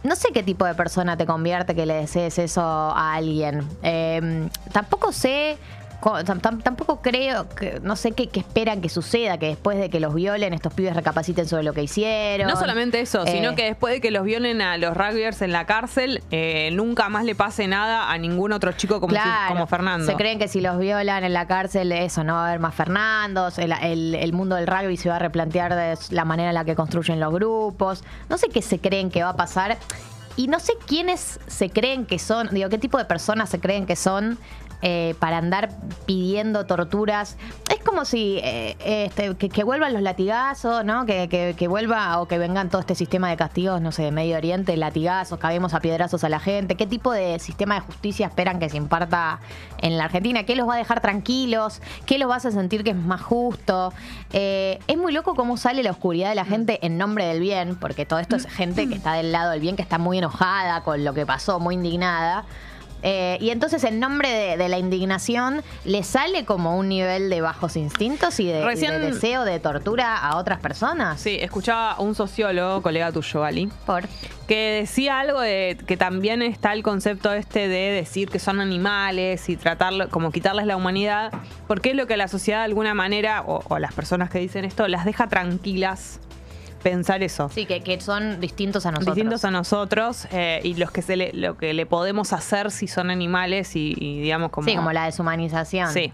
no sé qué tipo de persona te convierte que le desees eso a alguien. Eh, tampoco sé tampoco creo, que, no sé qué, qué esperan que suceda, que después de que los violen, estos pibes recapaciten sobre lo que hicieron. No solamente eso, Eh, sino que después de que los violen a los rugbyers en la cárcel, eh, nunca más le pase nada a ningún otro chico como, si- como Fernando. Se creen que si los violan en la cárcel, eso, no va a haber más Fernandos, el, el- el mundo del rugby se va a replantear de la manera en la que construyen los grupos. No sé qué se creen que va a pasar. Y no sé quiénes se creen que son, digo, qué tipo de personas se creen que son eh, para andar pidiendo torturas. Es como si eh, este, que, que vuelvan los latigazos, ¿no? Que, que- que vuelva o que vengan todo este sistema de castigos, no sé, de Medio Oriente, latigazos, cabemos a piedrazos a la gente. ¿Qué tipo de sistema de justicia esperan que se imparta en la Argentina? ¿Qué los va a dejar tranquilos? ¿Qué los vas a sentir que es más justo? Eh, es muy loco cómo sale la oscuridad de la gente en nombre del bien, porque todo esto es gente que está del lado del bien, que está muy enojada con lo que pasó, muy indignada. Eh, y entonces en nombre de, de la indignación le sale como un nivel de bajos instintos y de, y de Recién- deseo de tortura a otras personas. Sí, escuchaba a un sociólogo, colega tuyo, Ali, Por. que decía algo de que también está el concepto este de decir que son animales y tratarlo, como quitarles la humanidad, porque es lo que la sociedad de alguna manera, o, o las personas que dicen esto, las deja tranquilas pensar eso. Sí, que, que son distintos a nosotros. distintos a nosotros eh, y los que se le, lo que le podemos hacer si son animales y, y digamos como Sí, como la deshumanización. Sí.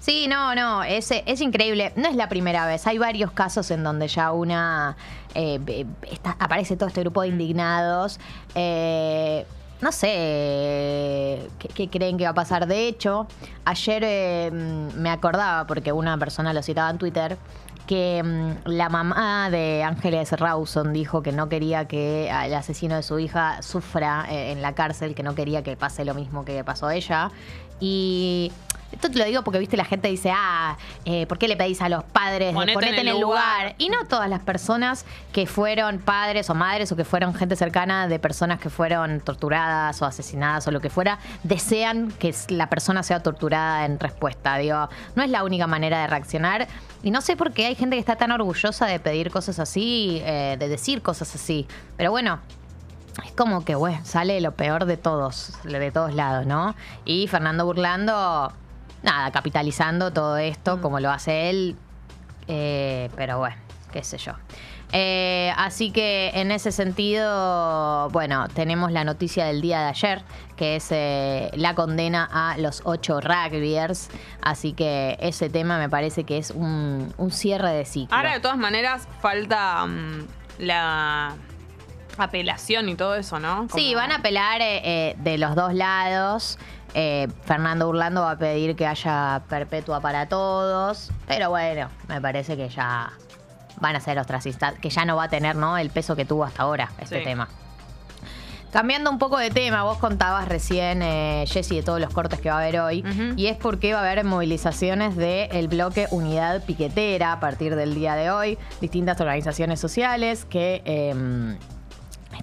Sí, no, no, es, es increíble. No es la primera vez. Hay varios casos en donde ya una. eh, está- aparece todo este grupo de indignados. Eh, no sé qué, qué creen que va a pasar. De hecho, ayer eh, me acordaba, porque una persona lo citaba en Twitter, que mm, la mamá de Ángeles Rawson dijo que no quería que el asesino de su hija sufra eh, en la cárcel, que no quería que pase lo mismo que pasó a ella. Y esto te lo digo porque, viste, la gente dice, ah, eh, ¿por qué le pedís a los padres de Ponete ponete, en el el lugar? lugar. Y no todas las personas que fueron padres o madres o que fueron gente cercana de personas que fueron torturadas o asesinadas o lo que fuera, desean que la persona sea torturada en respuesta. Digo, no es la única manera de reaccionar. Y no sé por qué hay gente que está tan orgullosa de pedir cosas así, eh, de decir cosas así. Pero bueno, es como que, bueno, sale lo peor de todos, de todos lados, ¿no? Y Fernando Burlando, nada, capitalizando todo esto como lo hace él. Eh, pero bueno, qué sé yo. Eh, así que en ese sentido, bueno, tenemos la noticia del día de ayer, que es eh, la condena a los ocho rugbyers. Así que ese tema me parece que es un, un cierre de ciclo. Ahora, de todas maneras, falta mm, la apelación y todo eso, ¿no? Sí, van a apelar eh, eh, de los dos lados. Eh, Fernando Urlando va a pedir que haya perpetua para todos. Pero bueno, me parece que ya van a ser ostracistas, que ya no va a tener ¿no? el peso que tuvo hasta ahora este Sí. tema. Cambiando un poco de tema, vos contabas recién, eh, Jessy, de todos los cortes que va a haber hoy, y es porque va a haber movilizaciones del bloque Unidad Piquetera a partir del día de hoy, distintas organizaciones sociales que em,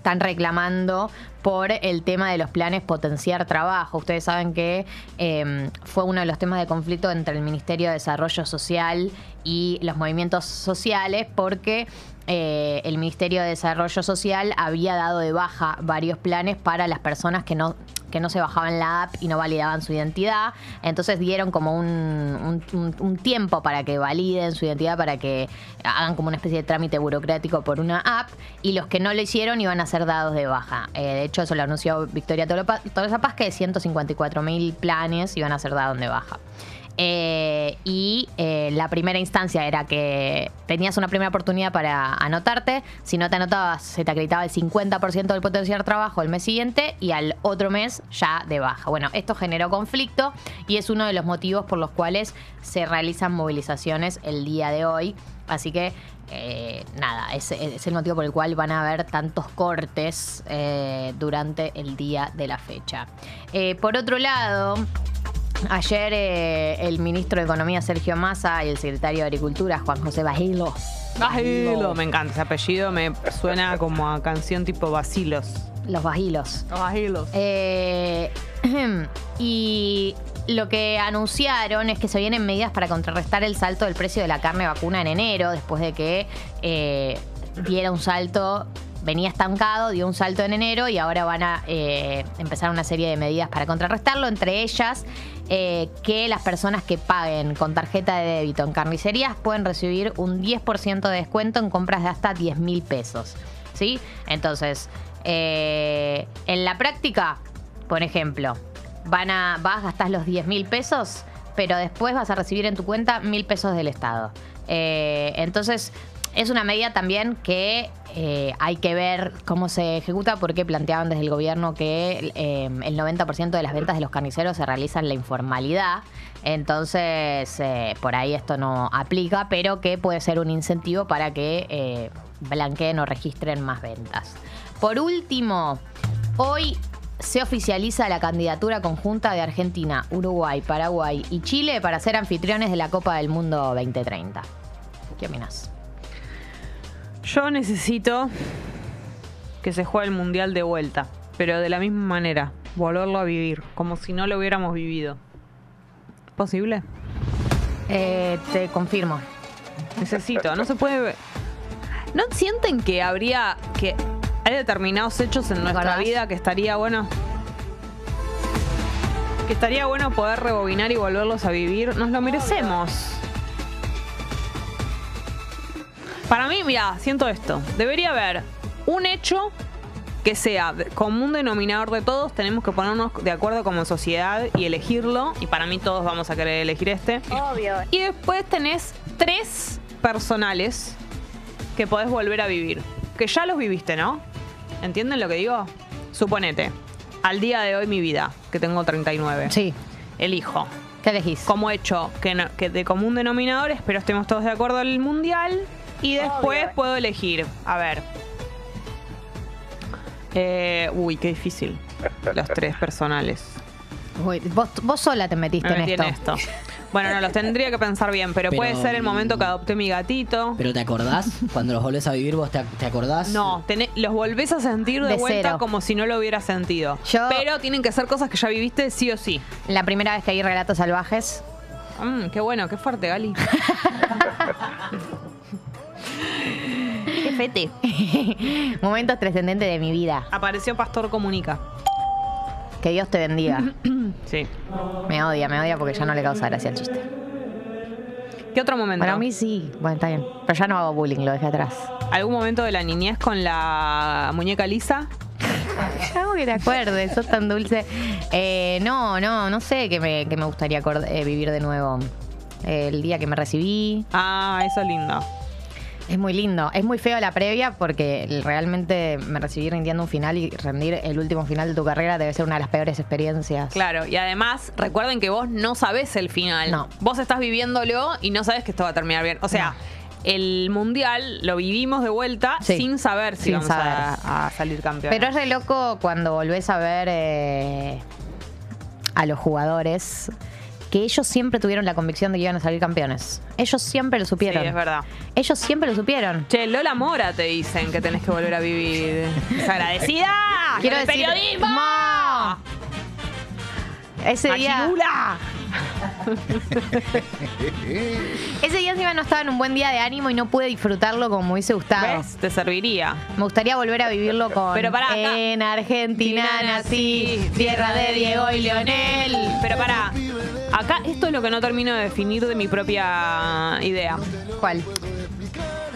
están reclamando por el tema de los planes potenciar trabajo. Ustedes saben que eh, fue uno de los temas de conflicto entre el Ministerio de Desarrollo Social y los movimientos sociales porque eh, el Ministerio de Desarrollo Social había dado de baja varios planes para las personas que no que no se bajaban la app y no validaban su identidad. Entonces dieron como un, un- tiempo para que validen su identidad, para que hagan como una especie de trámite burocrático por una app. Y los que no lo hicieron iban a ser dados de baja. Eh, de hecho, eso lo anunció Victoria Tolosa Paz, que 154 mil planes iban a ser dados de baja. Eh, y eh, la primera instancia era que tenías una primera oportunidad para anotarte. Si no te anotabas, se te acreditaba el 50% del potencial trabajo el mes siguiente y al otro mes ya de baja. Bueno, esto generó conflicto y es uno de los motivos por los cuales se realizan movilizaciones el día de hoy. Así que, eh, nada, es, es el motivo por el cual van a haber tantos cortes durante el día de la fecha. Por otro lado, Ayer eh, el ministro de Economía Sergio Massa y el secretario de Agricultura Juan José Bajilo. Bajilo, me encanta ese apellido, me suena como a canción tipo Basilos. Los Bajilos. Bajilos. Eh, y lo que anunciaron es que se vienen medidas para contrarrestar el salto del precio de la carne vacuna en enero, después de que eh, diera un salto venía estancado, dio un salto en enero y ahora van a eh, empezar una serie de medidas para contrarrestarlo, entre ellas eh, que las personas que paguen con tarjeta de débito en carnicerías pueden recibir un 10% de descuento en compras de hasta 10 mil pesos. ¿Sí? Entonces, eh, en la práctica, por ejemplo, van a, vas, gastar los 10 mil pesos, pero después vas a recibir en tu cuenta mil pesos del Estado. Entonces, es una medida también que eh, hay que ver cómo se ejecuta, porque planteaban desde el gobierno que eh, el 90% de las ventas de los carniceros se realizan en la informalidad. Entonces, eh, por ahí esto no aplica, pero que puede ser un incentivo para que blanqueen o registren más ventas. Por último, hoy se oficializa la candidatura conjunta de Argentina, Uruguay, Paraguay y Chile para ser anfitriones de la Copa del Mundo 2030. ¿Qué opinas? Yo necesito que se juegue el mundial de vuelta, pero de la misma manera, volverlo a vivir, como si no lo hubiéramos vivido. ¿Posible? Eh, te confirmo. Necesito, no se puede. ¿No sienten que habría que hay determinados hechos en nuestra vida que estaría bueno? Que estaría bueno poder rebobinar y volverlos a vivir. Nos lo merecemos. Para mí, mira, siento esto. Debería haber un hecho que sea común denominador de todos. Tenemos que ponernos de acuerdo como sociedad y elegirlo. Y para mí todos vamos a querer elegir este. Obvio. Y después tenés tres personales que podés volver a vivir. Que ya los viviste, ¿no? ¿Entienden lo que digo? Suponete, al día de hoy mi vida, que tengo 39. Sí. Elijo. ¿Qué elegís? Como hecho que, no- que de común denominador, espero estemos todos de acuerdo al mundial. Y después Obvio. puedo elegir. A ver. Eh, uy, qué difícil. Los tres personales. Uy, vos, vos sola te metiste Me en metí esto. en esto. Bueno, no, los tendría que pensar bien, pero, Pero, puede ser el momento que adopté mi gatito. ¿Pero te acordás? Cuando los volvés a vivir, vos te, te acordás? No, los volvés a sentir de, De vuelta cero. como si no lo hubieras sentido. Yo- Pero tienen que ser cosas que ya viviste sí o sí. La primera vez que vi relatos salvajes, Mm, qué bueno, qué fuerte, Gali. qué fete. momentos trascendentes de mi vida. Apareció Pastor Comunica. Que Dios te bendiga. Sí. Me odia, me odia porque ya no le causa gracia el chiste. ¿Qué otro momento? Para mí sí. Bueno, está bien. Pero ya no hago bullying, lo dejé atrás. ¿Algún momento de la niñez con la muñeca lisa? Algo que te acuerdes, sos tan dulce. Eh, no, no, no sé qué me, qué me gustaría eh, vivir de nuevo. Eh, el día que me recibí. Ah, eso es lindo. Es muy lindo. Es muy feo la previa porque realmente me recibí rindiendo un final y rendir el último final de tu carrera debe ser una de las peores experiencias. Claro, y además, recuerden que vos no sabés el final. No. Vos estás viviéndolo y no sabes que esto va a terminar bien. O sea, el mundial lo vivimos de vuelta Sí. sin saber si Sin vamos saber. A, a salir campeones. Pero es re loco cuando volvés a ver eh, a los jugadores que ellos siempre tuvieron la convicción de que iban a salir campeones. Ellos siempre lo supieron. Sí, es verdad. Ellos siempre lo supieron. Che, Lola Mora te dicen que tenés que volver a vivir. ¡Desagradecida! Quiero ¡Con el decir, periodismo! ¡Ma! Ese día, ese día encima no estaba en un buen día de ánimo y no pude disfrutarlo como me hubiese gustado. ¿Ves? Te serviría. Me gustaría volver a vivirlo con Pero pará, acá- En Argentina nací, tierra de Diego y Leonel. Pero pará, acá esto es lo que no termino de definir de mi propia idea. ¿Cuál?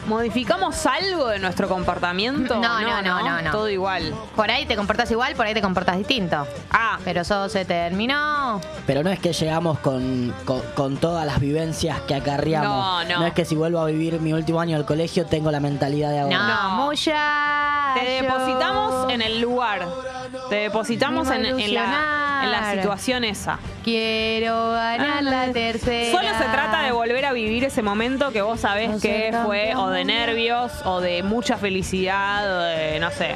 ¿Modificamos algo de nuestro comportamiento? No, no, no, no, no. Todo igual. Por ahí te comportas igual, por ahí te comportas distinto. Ah, Pero eso se terminó. Pero no es que llegamos con, con, con todas las vivencias que acarreamos. No, no. es que si vuelvo a vivir mi último año del colegio tengo la mentalidad de ahora. No, No. mucha. te depositamos en el lugar. Te depositamos en, en la, en la situación esa. Quiero ganar la tercera. Solo se trata de volver a vivir ese momento que vos sabés No que fue o de nervios o de mucha felicidad o de, no sé,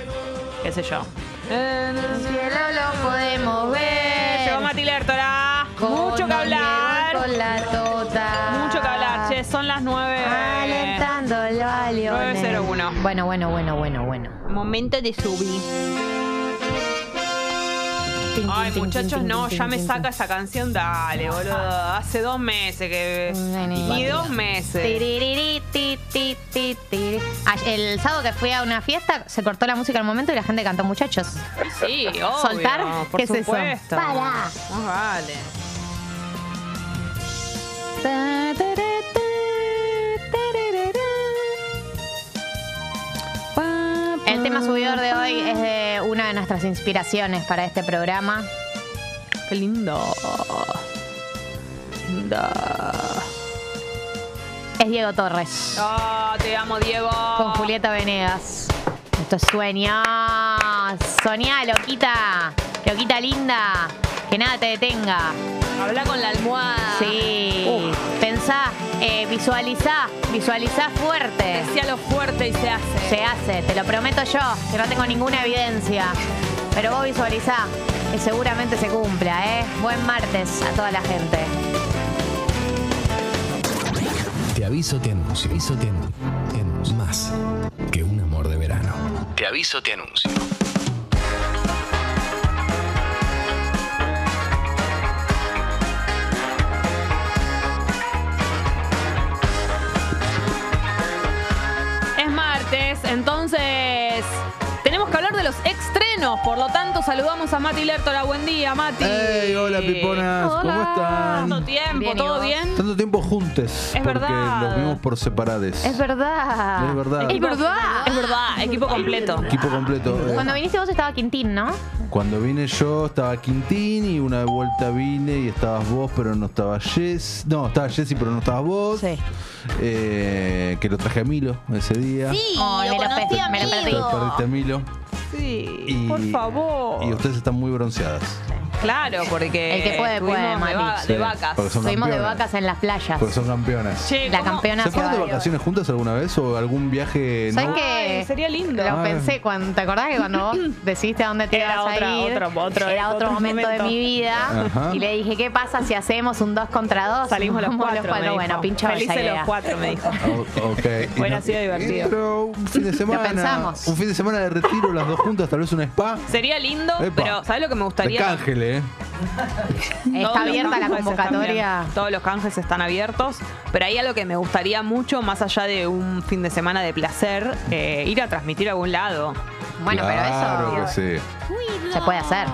qué sé yo. El cielo lo podemos ver. Llegó Mati Lertora. Mucho que hablar. Con la tota. Mucho que hablar. Che, son las 9. Alentándolo a Lionel. 901. Bueno, bueno, bueno, bueno, bueno. Momento de subir. Ay, muchachos, no, ya me saca esa canción. Dale, boludo. Hace dos meses que. Ni dos meses. El sábado que fui a una fiesta se cortó la música al momento y la gente cantó muchachos. Sí, obvio. ¿Soltar? Por ¿Qué es eso? supuesto. Para. Vale. El tema subidor de hoy es de una de nuestras inspiraciones para este programa. Qué lindo. Lindo. Es Diego Torres. Oh, te amo, Diego. Con Julieta Venegas. Esto es sueña. Soñá, loquita. Loquita linda. Que nada te detenga. Habla con la almohada. Sí. Pensá, eh, visualizá. Visualizá fuerte. Decía lo fuerte y se hace. Se hace, te lo prometo yo, que no tengo ninguna evidencia. Pero vos visualizá, que seguramente se cumpla, ¿eh? Buen martes a toda la gente. Te aviso, te anuncio. Te aviso, te anuncio. Más que un. Aviso, te anuncio. Es martes, entonces tenemos que hablar de los Por lo tanto, saludamos a Mati Lertora. Buen día, Mati. ¡Hey! Hola, piponas. ¿Cómo están? ¿Tanto tiempo? Bien, ¿y ¿Todo bien? Tanto tiempo juntos. Es porque verdad. los vimos por separades. Es verdad. Es verdad. Es verdad. Es verdad, equipo completo. Equipo completo. Eh, Cuando viniste vos estaba Quintín, ¿no? Cuando vine yo estaba Quintín y una vuelta vine y estabas vos, pero no estaba Jess. No, estaba Jessy, pero no estabas vos. Sí. Eh, que lo traje a Milo ese día. Sí, Ay, lo me lo conocí a me lo perdí. Te perdiste a Milo. Sí, Y, por favor. Y ustedes están muy bronceadas. Claro, porque. El que puede, puede, de, Mati. va- Sí, de vacas. porque son Estuvimos de campeonas. vacas en las playas. Porque son campeonas. Che, La ¿cómo- campeona ¿Se fueron de va. vacaciones juntas alguna vez o algún viaje? ¿Sabes no? qué? Sería lindo. Lo Ah. pensé cuando te acordás que cuando vos decidiste a dónde te ibas a otra- ir, otro- otro- era otro, otro momento, momento. de mi vida Ajá. y le dije qué pasa si hacemos un 2 contra 2 Salimos los cuatro. me dijo. bueno pincho esa Felices idea. los cuatro, me dijo. Oh, ok. Y Hubiera no- sido divertido. Pero un fin de semana. pensamos. Un fin de semana de retiro, las dos juntas, tal vez un spa. Sería lindo, pero ¿sabes lo que me De gustaría? cángel, ¿eh? Está abierta la convocatoria. Todos los canjes están abiertos. Pero hay algo que me gustaría mucho, más allá de un fin de semana de placer, eh, ir a transmitir a algún lado. Bueno, claro pero eso que sí. se puede hacer.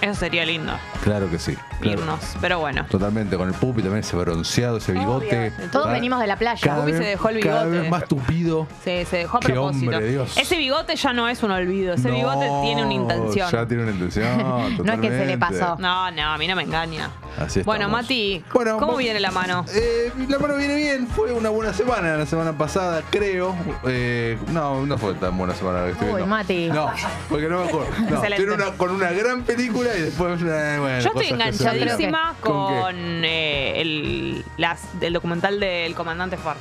Eso sería lindo, Claro que sí. claro. irnos. Pero bueno. Totalmente, con el pupi también ese bronceado, ese bigote. Todos Cada- venimos de la playa. Cada Pupi vez, se dejó el Cada bigote. vez más tupido. Se, se dejó a Qué propósito. hombre, Dios. Ese bigote ya no es un olvido. Ese No, bigote tiene una intención. Ya tiene una intención. No es que se le totalmente. pasó. No, no, a mí no me engaña. Así Bueno, estamos. Mati, Bueno, ¿cómo vos- viene la mano? Eh, la mano viene bien, fue una buena semana la semana pasada, creo. Eh, no, no fue tan buena semana la que estoy Uy, viendo. Mati. No, porque no me acuerdo. No, Excelente. tiene una, con una gran película y después una. Bueno, Yo estoy cosas que se enganchadísima ¿Con con, qué? eh, el, las, el documental del comandante Fart.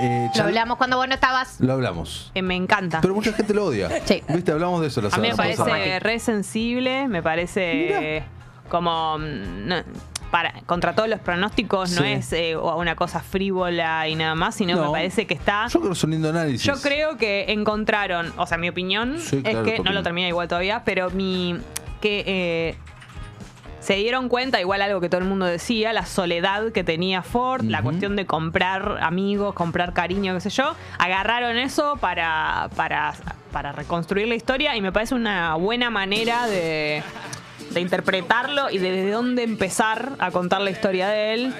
Eh, Lo hablamos cuando vos no estabas. Lo hablamos. Eh, me encanta. Pero mucha gente lo odia. Sí. ¿Viste? Hablamos de eso la a mí me semana parece re sensible, me parece como mm, no, para contra todos los pronósticos no Sí. es eh, una cosa frívola y nada más, sino No. me parece que está Yo creo que es un lindo análisis. Yo creo que encontraron, o sea, mi opinión Sí, es claro, que no lo terminé igual todavía, pero mi que eh, se dieron cuenta, igual algo que todo el mundo decía, la soledad que tenía Ford, la cuestión de comprar amigos, comprar cariño, qué sé yo, agarraron eso para, para, para reconstruir la historia y me parece una buena manera de, de interpretarlo y de desde dónde empezar a contar la historia de él.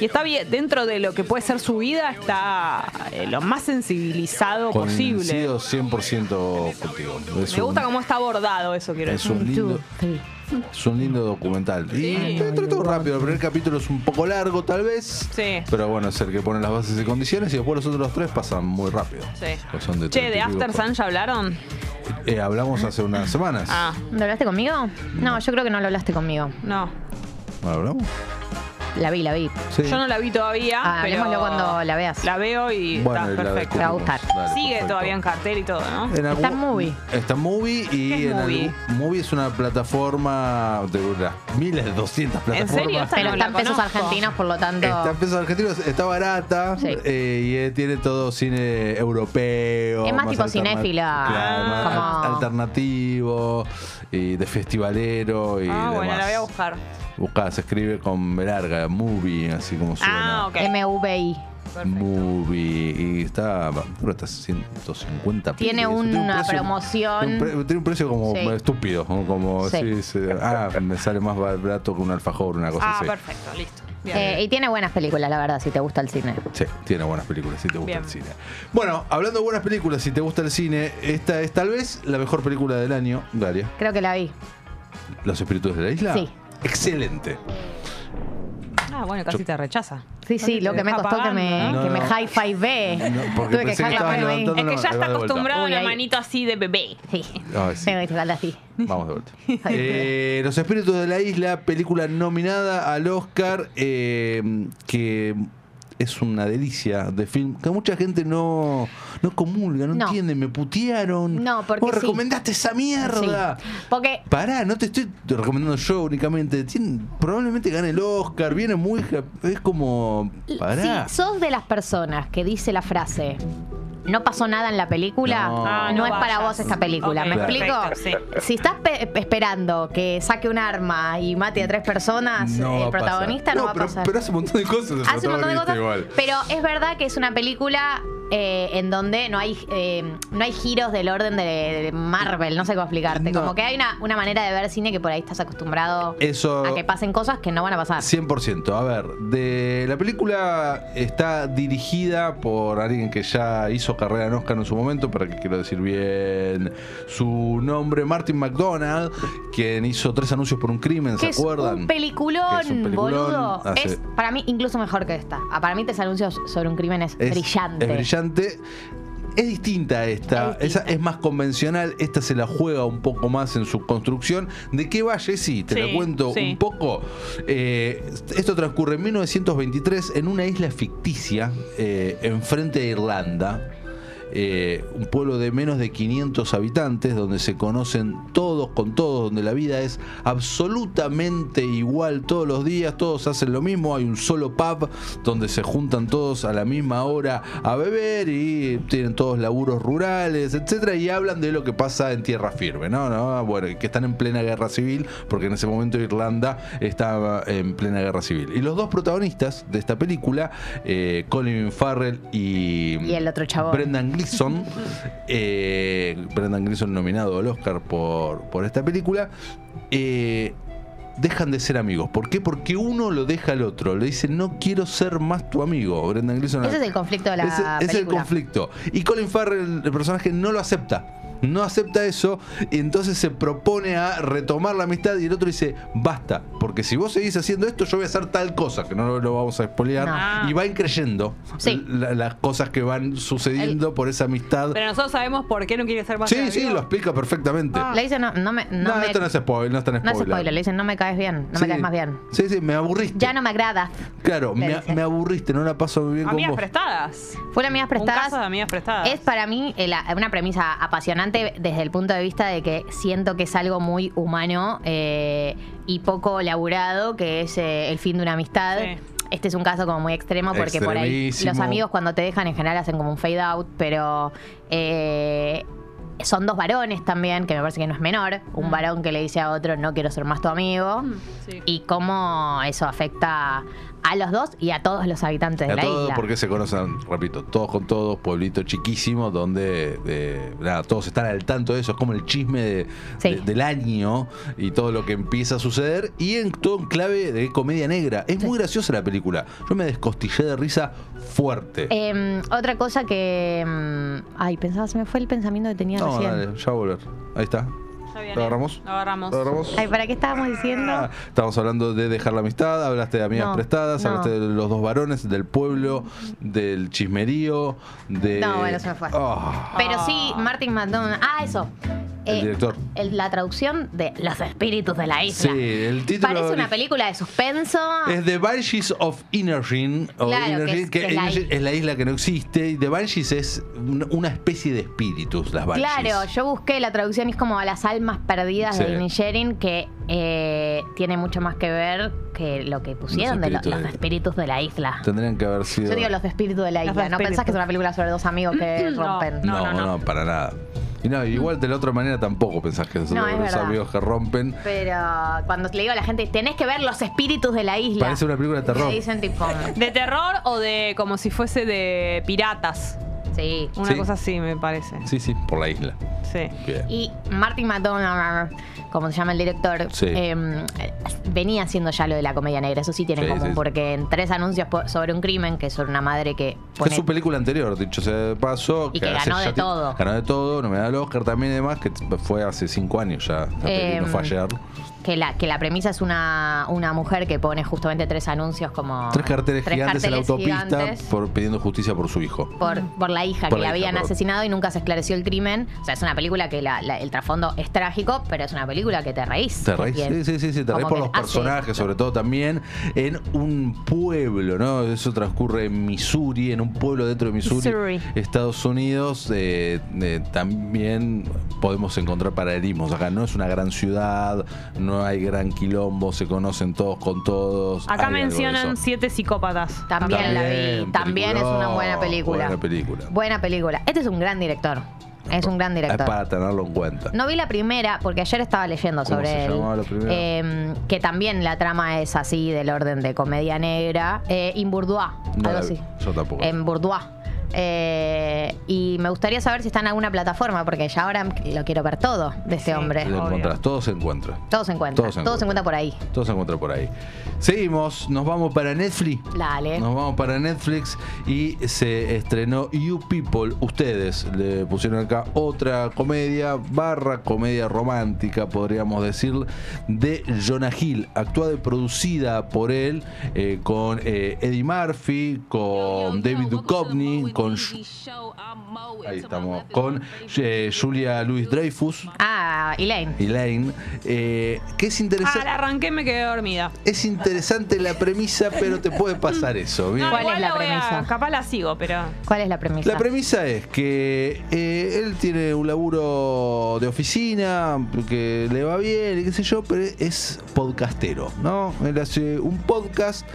Y está bien, dentro de lo que puede ser su vida, está eh, lo más sensibilizado posible. Coincido 100% contigo. Me gusta cómo está abordado eso, quiero Es decir. un lindo. Es un lindo documental. Sí. Y todo rápido. El primer capítulo es un poco largo, tal vez. Sí. Pero bueno, es el que pone las bases y condiciones. Y después los otros tres pasan muy rápido. Sí. Pues son de Che, 30 de After Sun ya hablaron. Eh, hablamos hace unas semanas. Ah, ¿Lo hablaste conmigo? No, yo creo que no lo hablaste conmigo. no. ¿No hablamos? La vi, la vi. Sí. Yo no la vi todavía. Ah, pero cuando la veas. La veo y Bueno, está perfecto. Te va a gustar. Dale, Sigue perfecto. todavía en cartel y todo, ¿no? En Está en Movie. Está en Movie y ¿Qué es en Movie? algún- Movie es una plataforma de miles, 200 plataformas. serio? Esta Pero no está en pesos conozco. argentinos, por lo tanto. Está en pesos argentinos, está barata Sí. eh, y eh, tiene todo cine europeo. Es más tipo cinéfila, Claro, como- al- alternativo y de festivalero y Ah, bueno, la voy a buscar. Buscá, se escribe con B movie, así como suena. Ah, ok. MVI. movie. Y está, creo está 150 Tiene una un precio- promoción. tiene un, pre- tiene un precio como Sí. estúpido. Como Sí. sí, sí, ah, me sale más barato que un alfajor, una cosa Ah, así. perfecto, listo. Bien. Eh, y tiene buenas películas, la verdad, si te gusta el cine. Sí, tiene buenas películas, si te gusta Bien. el cine. Bueno, hablando de buenas películas, si te gusta el cine, esta es tal vez la mejor película del año, Daria. Creo que la vi. Los espíritus de la isla. Sí. Excelente. Ah, bueno, casi te rechaza. Sí, sí, lo que me costó que me, pagando, ¿no? que me No, no. high-five ve. No, porque Tuve que pensé que dejar la estabas mano ahí. levantando- Es que ya está acostumbrado a Uy, la ahí. manito así de bebé. Sí. Ay, sí. Tengo que tocarla así. Vamos de vuelta. Eh, Los espíritus de la isla, película nominada al Oscar, eh, que es una delicia de film, que mucha gente no, no comulga, no, No. entiende, me putearon. No, porque Vos sí. recomendaste esa mierda. Sí. Porque Pará, no te estoy recomendando yo únicamente. Tiene- probablemente gane el Oscar, viene muy... Es como... Pará. si sos de las personas que dice la frase no pasó nada en la película, No. no, Ah, no es para vos esta película. ¿Me explico? Si estás pe- esperando que saque un arma y mate a tres personas, No el protagonista no, va a pero, pasar. Pero hace un montón de cosas. el Hace un montón de cosas, igual. pero es verdad que es una película eh, en donde no hay eh, no hay giros del orden de, de Marvel, no sé cómo explicarte. No. Como que hay una, una manera de ver cine que por ahí estás acostumbrado Eso... a que pasen cosas que no van a pasar. 100%. A ver, de la película está dirigida por alguien que ya hizo carrera en Oscar en su momento, para que quiero decir bien su nombre, Martin McDonald, quien hizo tres anuncios por un crimen, ¿se es acuerdan? un peliculón, Que es un peliculón, boludo. hace- Es para mí incluso mejor que esta. Ah, Para mí tres anuncios sobre un crimen es, Es- brillante. Es brillante. Es distinta a esta, Es distinta. Esa es más convencional, esta se la juega un poco más en su construcción. ¿De qué va Jessy? Te Sí, la cuento sí. un poco. Eh, esto transcurre en 1923 en una isla ficticia eh, enfrente de Irlanda. Eh, un pueblo de menos de 500 habitantes donde se conocen todos con todos, donde la vida es absolutamente igual todos los días, todos hacen lo mismo, hay un solo pub donde se juntan todos a la misma hora a beber y tienen todos laburos rurales, etcétera, y hablan de lo que pasa en tierra firme, ¿no? ¿no? Bueno, y que están en plena guerra civil, porque en ese momento Irlanda estaba en plena guerra civil. Y los dos protagonistas de esta película, eh, Colin Farrell y, Y el otro chabón. Brendan Eh, Brendan Gleeson nominado al Oscar por, por esta película, eh, dejan de ser amigos. ¿Por qué? Porque uno lo deja al otro. Le dice, no quiero ser más tu amigo. Brendan Gleeson. Ese es el conflicto de la Ese- es el conflicto. Y Colin Farrell, el personaje, no lo acepta. No acepta eso y entonces se propone a retomar la amistad y el otro dice, basta, porque si vos seguís haciendo esto yo voy a hacer tal cosa, que no lo, vamos a spoilear, No. y va increyendo Sí. la- las cosas que van sucediendo por esa amistad. Pero nosotros sabemos por qué no quiere ser más Sí, amigo. sí, lo explica perfectamente. Ah. Le dicen, no, no me. No, No, me, esto no es spoiler, no es tan no es spoiler. spoiler, le dicen, no me caes bien, no Sí. me caes más bien. Sí, sí, me aburriste. Ya no me agrada. Claro, me, me aburriste, no la paso bien con Amigas vos. prestadas. Fue amigas Un prestadas. caso de amigas prestadas. Es para mí eh, la- una premisa apasionante desde el punto de vista de que siento que es algo muy humano eh, y poco elaborado, que es eh, el fin de una amistad. Sí. Este es un caso como muy extremo porque por ahí los amigos cuando te dejan en general hacen como un fade out, pero eh, son dos varones también, que me parece que no es menor. Un Mm. varón que le dice a otro no quiero ser más tu amigo. Sí. Y cómo eso afecta a los dos y a todos los habitantes de A la todos isla. porque se conocen, repito, todos con todos, pueblito chiquísimo donde eh, nada, todos están al tanto de eso, es como el chisme de- Sí. de- del año y todo lo que empieza a suceder y en todo en clave de comedia negra. Es muy graciosa la película. Yo me descostillé de risa fuerte. Eh, otra cosa que. mm, ay, pensaba, se me fue el pensamiento que tenía no, recién. dale, ya voy a volver. Ahí está. Viene. ¿Lo agarramos? Lo agarramos. ¿Lo agarramos? Ay, ¿para qué estábamos diciendo? Ah, Estamos hablando de dejar la amistad, hablaste de amigas No, prestadas, no. hablaste de los dos varones, del pueblo, del chismerío, de. No, bueno, se me fue. Ah, Pero sí, Martin McDonald. Ah, eso. El director. el- la traducción de Los espíritus de la isla. Sí, el título. Parece una película de suspenso. Es The Banshees of Inisherin. o Claro, que es- que que es la isla. es la isla que no existe. Y The Banshees es un- una especie de espíritus, las Banshees. Claro, yo busqué la traducción y es como a las almas perdidas Sí. de Inisherin, que eh, tiene mucho más que ver que lo que pusieron de lo- los espíritus de la isla. Tendrían que haber sido. Yo digo los espíritus de la isla. ¿No pensás que es una película sobre dos amigos que No. rompen? No, No, no, no, no. para nada. Y no, igual de la otra manera tampoco pensás que son No, es los verdad. amigos que rompen. Pero cuando le digo a la gente, tenés que ver los espíritus de la isla. Parece una película de terror. Me dicen tipo, ¿De terror o de como si fuese de piratas? sí. Una Sí. cosa así, me parece. Sí, sí, por la isla. Sí. Bien. Y Martin McDonagh, como se llama el director, Sí. eh, venía haciendo ya lo de la comedia negra. Eso sí tiene en Sí, común, sí, porque en tres anuncios sobre un crimen, que es sobre una madre que Es pone su película anterior, dicho sea de paso. Y que ganó de todo. Ganó de todo, no me da el Oscar también, además, que fue hace cinco años ya. La peli no fue Em, ayer. Que la, que la premisa es una, una mujer que pone justamente tres anuncios como... Tres carteles tres gigantes en la carteles autopista por, pidiendo justicia por su hijo. por, por la hija Por que la hija, habían asesinado y nunca se esclareció el crimen. O sea, es una película que la- la- el trasfondo es trágico, pero es una película que te reís. Te reís, sí, sí, sí, sí, te reís por los personajes, sobre todo también en un pueblo, ¿no? Eso transcurre en Missouri, en un pueblo dentro de Missouri, Missouri. Estados Unidos. eh, eh, también podemos encontrar paralelismos. Acá no es una gran ciudad, no hay gran quilombo, se conocen todos con todos. Acá mencionan siete psicópatas. También, la vi. También, es una buena película. Buena película. Buena película. Este es un gran director. Es un gran Es director. para tenerlo en cuenta. No vi la primera, porque ayer estaba leyendo ¿Cómo sobre se él. la primera? eh, que también la trama es así, del orden de comedia negra. Eh, In Bourdois, No algo así. Yo tampoco. En Bourdois. Eh, y me gustaría saber si está en alguna plataforma, porque ya ahora lo quiero ver todo de este Sí. hombre. Lo encontrás, todo se encuentra. Todo se encuentra. Todo se Todo se encuentra. encuentra por ahí. Todo se encuentra por ahí. Seguimos, nos vamos para Netflix. Dale. Nos vamos para Netflix y se estrenó You People. Ustedes le pusieron acá otra comedia, barra comedia romántica, podríamos decir, de Jonah Hill, actuada y producida por él, eh, con eh, Eddie Murphy, con David Duchovny, con ahí estamos, con eh, Julia Louis Dreyfus. Ah, Elaine. Elaine, eh, que es Ah, interesante. la arranqué y me quedé dormida. Es interesante la premisa, pero te puede pasar eso. ¿Cuál es la a- premisa? capaz la sigo, pero. ¿Cuál es la premisa? La premisa es que eh, él tiene un laburo de oficina, que le va bien y qué sé yo, pero es podcastero, ¿no? Él hace un podcast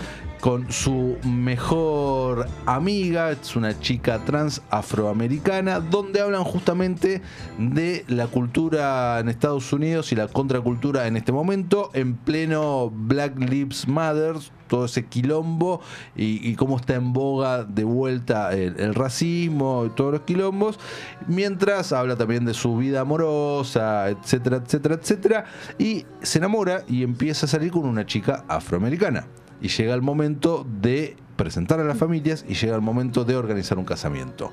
con su mejor amiga, es una chica trans afroamericana, donde hablan justamente de la cultura en Estados Unidos y la contracultura en este momento, en pleno Black Lives Matter, todo ese quilombo y, cómo está en boga de vuelta el, el racismo y todos los quilombos, mientras habla también de su vida amorosa, etcétera, etcétera, etcétera, y se enamora y empieza a salir con una chica afroamericana. Y llega el momento de presentar a las familias y llega el momento de organizar un casamiento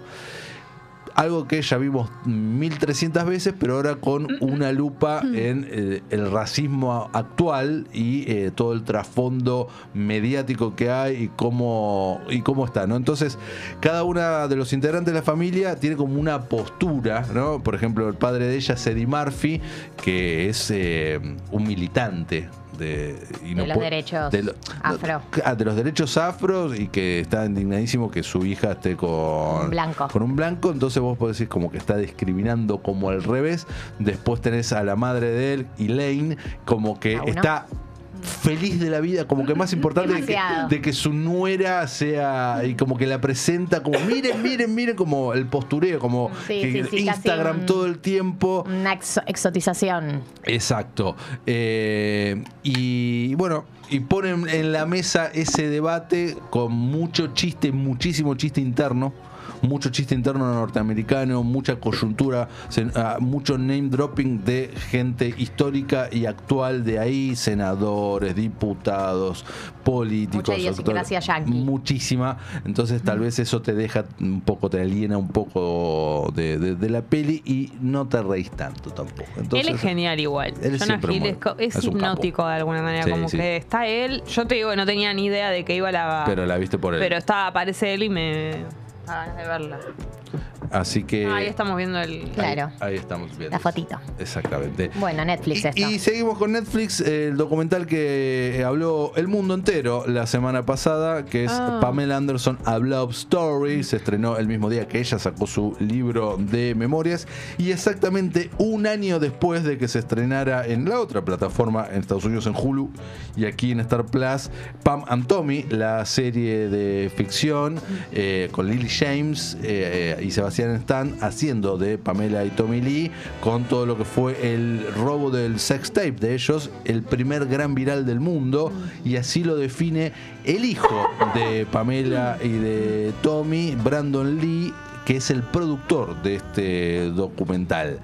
algo que ya vimos 1300 veces, pero ahora con una lupa en eh, el racismo actual y eh, todo el trasfondo mediático que hay y cómo, y cómo está, ¿no? Entonces, cada una de los integrantes de la familia tiene como una postura, ¿no? Por ejemplo, el padre de ella Eddie Murphy, que es eh, un militante. De, y De los derechos de lo- afro. De los derechos afros y que está indignadísimo que su hija esté con Un blanco. con un blanco, entonces vos podés decir como que está discriminando como al revés. Después tenés a la madre de él, Elaine, como que está feliz de la vida, como que más importante de que, Demasiado. de que su nuera sea y como que la presenta como miren, miren, miren como el postureo, como Sí, que sí, sí, casi Instagram un- todo el tiempo. Una exo- exotización. Exacto. Eh, y bueno, y ponen en la mesa ese debate con mucho chiste, muchísimo chiste interno. Mucho chiste interno norteamericano, mucha coyuntura, se- ah, mucho name dropping de gente histórica y actual de ahí, senadores, diputados, políticos. Mucha. Muchísima. Entonces tal vez eso te deja un poco, te aliena un poco de, de- de la peli y no te reís tanto tampoco. Entonces, él es genial igual. él es Jonah Hill hipnótico de alguna manera. Sí, como sí. que está él. Yo te digo que no tenía ni idea de que iba la. Pero la viste por él. Pero está, aparece él y me. Ganas de verla. Así que. Ah, ahí estamos viendo el. Claro. Ahí, ahí estamos viendo. La fotito. Exactamente. Bueno, Netflix esto. Y, y seguimos con Netflix, eh, el documental que eh, habló el mundo entero la semana pasada, que es Ah. Pamela Anderson A Love Story. Se estrenó el mismo día que ella sacó su libro de memorias. Y exactamente un año después de que se estrenara en la otra plataforma, en Estados Unidos en Hulu y aquí en Star Plus, Pam and Tommy, la serie de ficción eh, con Lily James eh, y Sebastián Stan haciendo de Pamela y Tommy Lee con todo lo que fue el robo del sex tape de ellos, el primer gran viral del mundo, y así lo define el hijo de Pamela y de Tommy, Brandon Lee, que es el productor de este documental.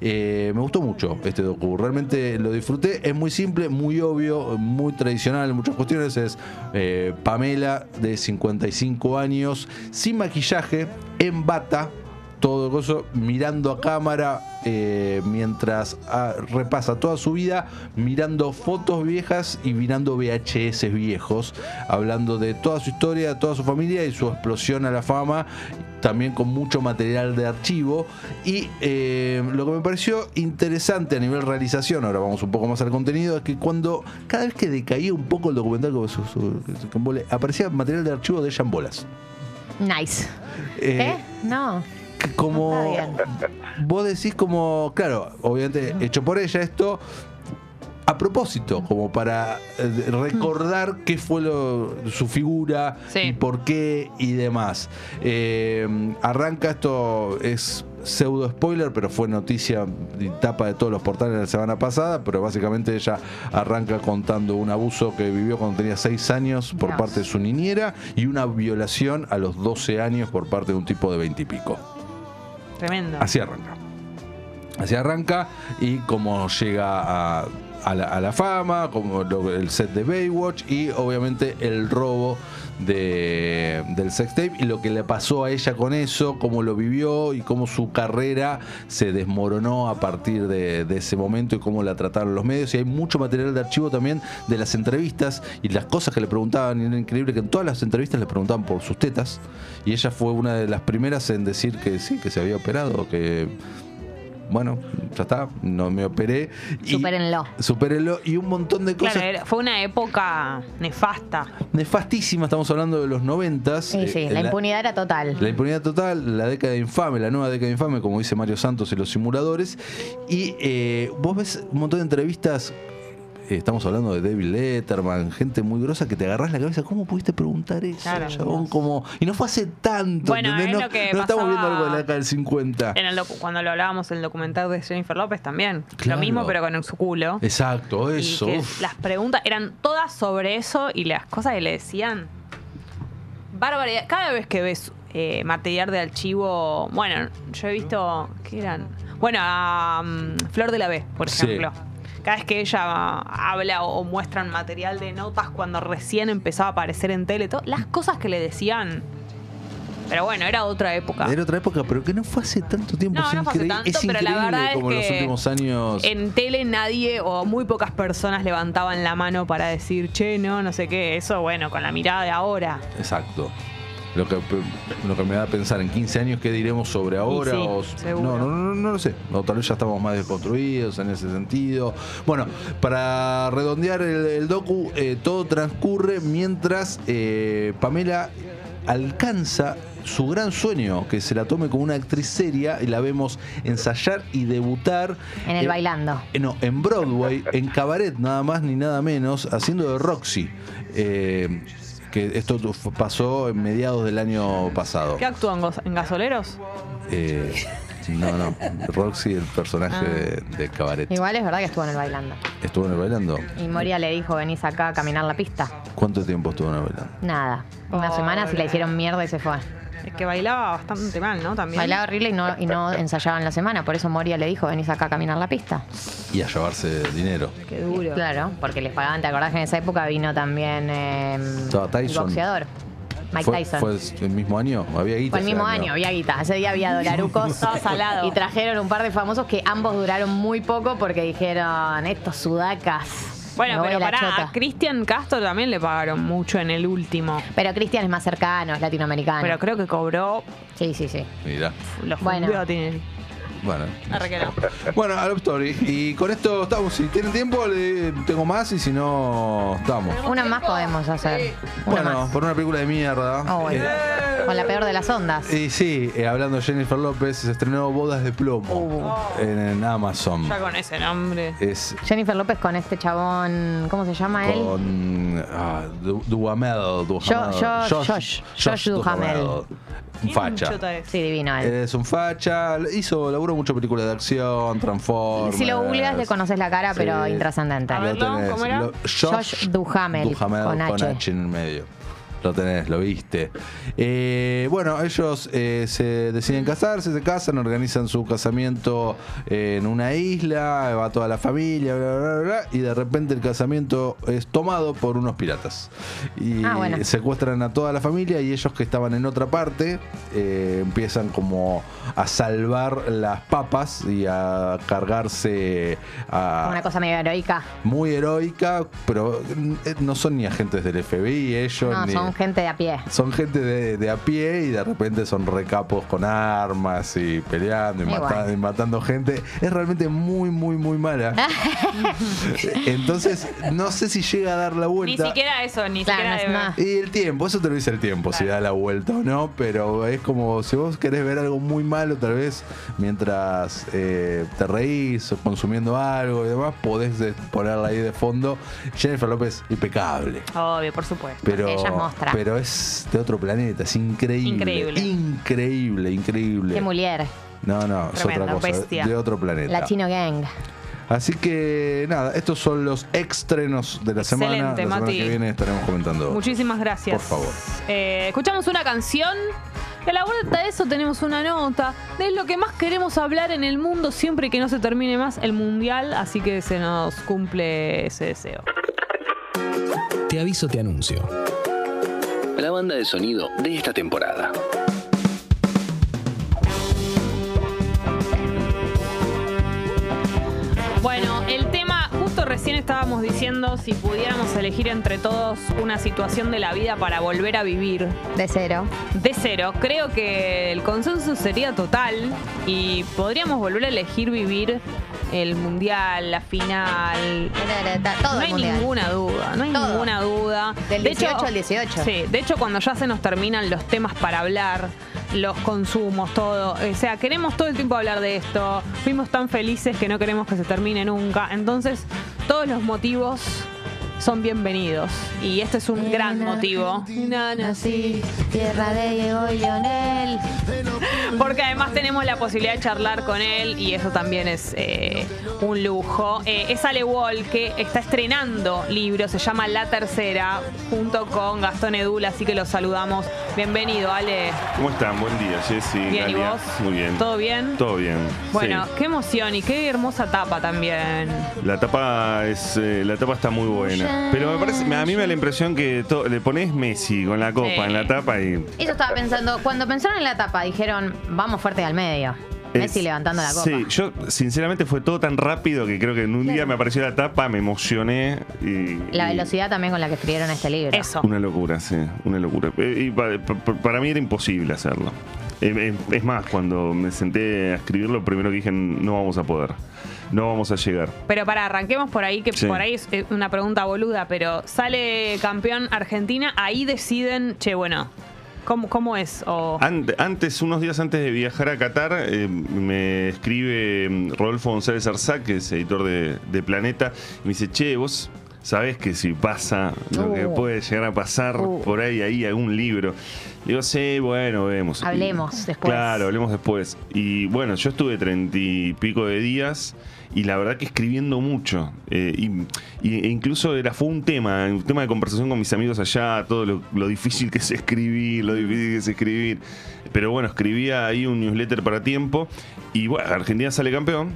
Eh, me gustó mucho este docu, realmente lo disfruté. Es muy simple, muy obvio, muy tradicional en muchas cuestiones. Es eh, Pamela de 55 años, sin maquillaje, en bata, todo eso, mirando a cámara eh, mientras ah, repasa toda su vida, mirando fotos viejas y mirando VHS viejos, hablando de toda su historia, toda su familia y su explosión a la fama, también con mucho material de archivo. Y eh, lo que me pareció interesante a nivel realización, ahora vamos un poco más al contenido, es que cuando cada vez que decaía un poco el documental, como su- su- su- aparecía material de archivo de ella en bolas. Nice. Eh, ¿Eh? No. como Está vos decís como claro obviamente hecho por ella esto a propósito como para eh, recordar qué fue lo- su figura Sí. y por qué y demás Eh, arranca esto es pseudo spoiler pero fue noticia y tapa de todos los portales la semana pasada pero básicamente ella arranca contando un abuso que vivió cuando tenía 6 años por Dios. parte de su niñera y una violación a los 12 años por parte de un tipo de 20 y pico Tremendo. Así arranca. Así arranca y como llega a, a la, a la fama, como el set de Baywatch y obviamente el robo de, del sex tape y lo que le pasó a ella con eso, cómo lo vivió y cómo su carrera se desmoronó a partir de, de ese momento y cómo la trataron los medios. Y hay mucho material de archivo también de las entrevistas y las cosas que le preguntaban. Y era increíble que en todas las entrevistas le preguntaban por sus tetas y ella fue una de las primeras en decir que sí, que se había operado, que bueno, ya está, no me operé. Y, Supérenlo. Supérenlo y un montón de cosas Claro, fue una época nefasta. nefastísimas. Estamos hablando de los noventas. Sí, eh, sí, en la impunidad era total. la impunidad total, la década infame, la nueva década infame, como dice Mario Santos y los simuladores. Y eh, vos ves un montón de entrevistas. Eh, estamos hablando de David Letterman, gente muy grosa que te agarrás la cabeza. ¿Cómo pudiste preguntar eso, Claro. chabón? Como, y no fue hace tanto. Bueno, no lo que no estamos viendo algo de la década del 50. En el cuando lo hablábamos en el documental de Jennifer López también. Claro. Lo mismo, pero con su culo. Exacto, eso. las preguntas eran todas sobre eso y las cosas que le decían. Barbaridad. Cada vez que ves eh, material de archivo, bueno, yo he visto, ¿qué eran? Bueno, a mm, Flor de la B, por Sí. Cada vez que ella habla o, muestran material de notas cuando recién empezaba a aparecer en tele, todo, las cosas que le decían. Pero bueno, era otra época. Era otra época, pero que no fue hace tanto tiempo. No, es no fue hace tanto, es pero la increíble verdad es como en los que últimos años. En tele nadie o muy pocas personas levantaban la mano para decir, che, no, no sé qué. Eso, bueno, con la mirada de ahora. Exacto. Lo que, lo que me da a pensar en 15 años, ¿qué diremos sobre ahora? sí, O- seguro. no, no, no, no lo sé. O tal vez ya estamos más desconstruidos en ese sentido. Bueno, para redondear el, el docu, eh, todo transcurre mientras eh, Pamela alcanza su gran sueño, que se la tome como una actriz seria y la vemos ensayar y debutar. En el bailando. eh, No, en Broadway, en cabaret nada más ni nada menos, haciendo de Roxy. Eh, que esto pasó en mediados del año pasado. ¿Qué actúan en gasoleros? Eh, no, no. Roxy, el personaje Ah. de, de cabaret. Igual es verdad que estuvo en el bailando. ¿Estuvo en el bailando? Y Moria le dijo, venís acá a caminar la pista. ¿Cuánto tiempo estuvo en el bailando? Nada. Una Pobre. semana se la hicieron mierda y se fue. Es que bailaba bastante mal, ¿no? También. Bailaba horrible y no, y no ensayaban la semana. Por eso Moria le dijo, venís acá a caminar la pista. Y a llevarse dinero. Qué duro. Claro, porque les pagaban. ¿Te acordás que en esa época vino también eh, Tyson. boxeador? Mike ¿Fue, Tyson. fue el mismo año? ¿Había guita Fue el mismo año, había guita. Ese día había dolarucos. Salado. Y trajeron un par de famosos que ambos duraron muy poco porque dijeron, estos sudacas. Bueno, pero para chota". a Cristian Castro también le pagaron mucho en el último. Pero Cristian es más cercano, es latinoamericano. Pero creo que cobró Sí, sí, sí. Mirá. los Bueno. Bueno. Arre que no. Bueno, a Love Story. Y con esto estamos. Si tienen tiempo, le- tengo más. Y si no, estamos. Una más podemos hacer. Una Bueno, más. por una película de mierda. Oh, bueno. Eh, Con la peor de las ondas. y sí, eh, hablando de Jennifer López, se estrenó Bodas de Plomo Uh. en, en Amazon. Ya con ese nombre. Es Jennifer López con este chabón, ¿cómo se llama él? con ah, Du- Duhamel. Duhamel. Jo- Jo- Josh- Josh Duhamel. Un facha. Sí, divino él. Es un facha, hizo, laburó mucho películas de acción, Transformers. Si lo googleas le conoces la cara, pero Sí. intrascendente. A Lo verlo, tenés. ¿cómo era? Lo- Josh Duhamel, Duhamel con con, H. H. en el medio. Lo tenés, lo viste. Eh, bueno, ellos eh, se deciden casarse, se casan, organizan su casamiento en una isla, va toda la familia, bla, bla, bla, bla, y de repente el casamiento es tomado por unos piratas. Y Ah, bueno. secuestran a toda la familia y ellos que estaban en otra parte eh, empiezan como a salvar las papas y a cargarse a Una cosa medio heroica. muy heroica, pero eh, no son ni agentes del FBI ellos, No, ni- son gente de a pie. son gente de, de a pie y de repente son recapos con armas y peleando y, matando gente. Es realmente muy, muy, muy mala. Entonces, no sé si llega a dar la Ni vuelta. siquiera eso, ni Claro, siquiera no es de- nada. Y el tiempo, eso te lo dice el tiempo, si da la vuelta o no, pero es como si vos querés ver algo muy malo, tal vez mientras eh, te reís o consumiendo algo y demás, podés ponerla ahí de fondo. Jennifer López, impecable. Obvio, por supuesto. Pero, Pero es de otro planeta, es increíble. Increíble. Increíble, increíble. Qué mulier. No, no, es otra cosa, bestia. de otro planeta. La Chino Gang. Así que nada, estos son los estrenos de la semana. Excelente, La semana Mati. que viene estaremos comentando. Muchísimas gracias. Por favor. Eh, escuchamos una canción. Y a la vuelta de eso tenemos una nota de lo que más queremos hablar en el mundo siempre que no se termine más el mundial. Así que se nos cumple ese deseo. Te aviso, te anuncio. La banda de sonido de esta temporada. Bueno, el justo recién estábamos diciendo si pudiéramos elegir entre todos una situación de la vida para volver a vivir De cero. de cero, creo que el consenso sería total y podríamos volver a elegir vivir el mundial, la final. Todo no hay mundial. ninguna duda, no hay Todo. ninguna duda. Del De hecho- 18 al 18. Sí, de hecho cuando ya se nos terminan los temas para hablar, los consumos, todo, o sea, queremos todo el tiempo hablar de esto, fuimos tan felices que no queremos que se termine nunca, entonces todos los motivos son bienvenidos. Y este es un gran motivo. Nací, tierra de Diego y Lionel. Porque además tenemos la posibilidad de charlar con él y eso también es eh, un lujo. Eh, es Ale Wall que está estrenando libro, se llama La Tercera, junto con Gastón Edul, así que los saludamos. Bienvenido, Ale. ¿Cómo están? Buen día, Jessy. Bien, ¿y Galia. vos? Muy bien. ¿Todo bien? Todo bien. Bueno, Sí. qué emoción y qué hermosa tapa también. La tapa es eh, la tapa está muy buena. Pero me parece, a mí me da la impresión que to- le pones Messi con la copa Sí. en la tapa y Eso estaba pensando. Cuando pensaron en la tapa, dijeron, vamos fuerte al medio. Messi es- levantando la copa. Sí, yo sinceramente fue todo tan rápido que creo que en un día me apareció la tapa, me emocioné y La y- velocidad también con la que escribieron este libro. Eso. Una locura, sí, una locura. Eh, Y pa- pa- para mí era imposible hacerlo. Eh, eh, Es más, cuando me senté a escribirlo, primero que dije, no vamos a poder, no vamos a llegar. Pero para, arranquemos por ahí, que Sí. por ahí es una pregunta boluda, pero sale campeón Argentina, ahí deciden, che, bueno, ¿cómo, cómo es? Antes, unos días antes de viajar a Qatar, eh, me escribe mm, Rodolfo González Arzac, que es editor de, de Planeta, y me dice, che, vos sabés que si pasa lo que Uh. puede llegar a pasar Uh. por ahí, ahí algún libro. Le digo, sí, bueno, vemos. Hablemos Y- después. Claro, hablemos después. Y bueno, yo estuve treinta y pico de días y la verdad que escribiendo mucho. Eh, y, y- e incluso era, fue un tema, un tema de conversación con mis amigos allá, todo lo, lo difícil que es escribir, lo difícil que es escribir. Pero bueno, escribía ahí un newsletter para tiempo y bueno, Argentina sale campeón.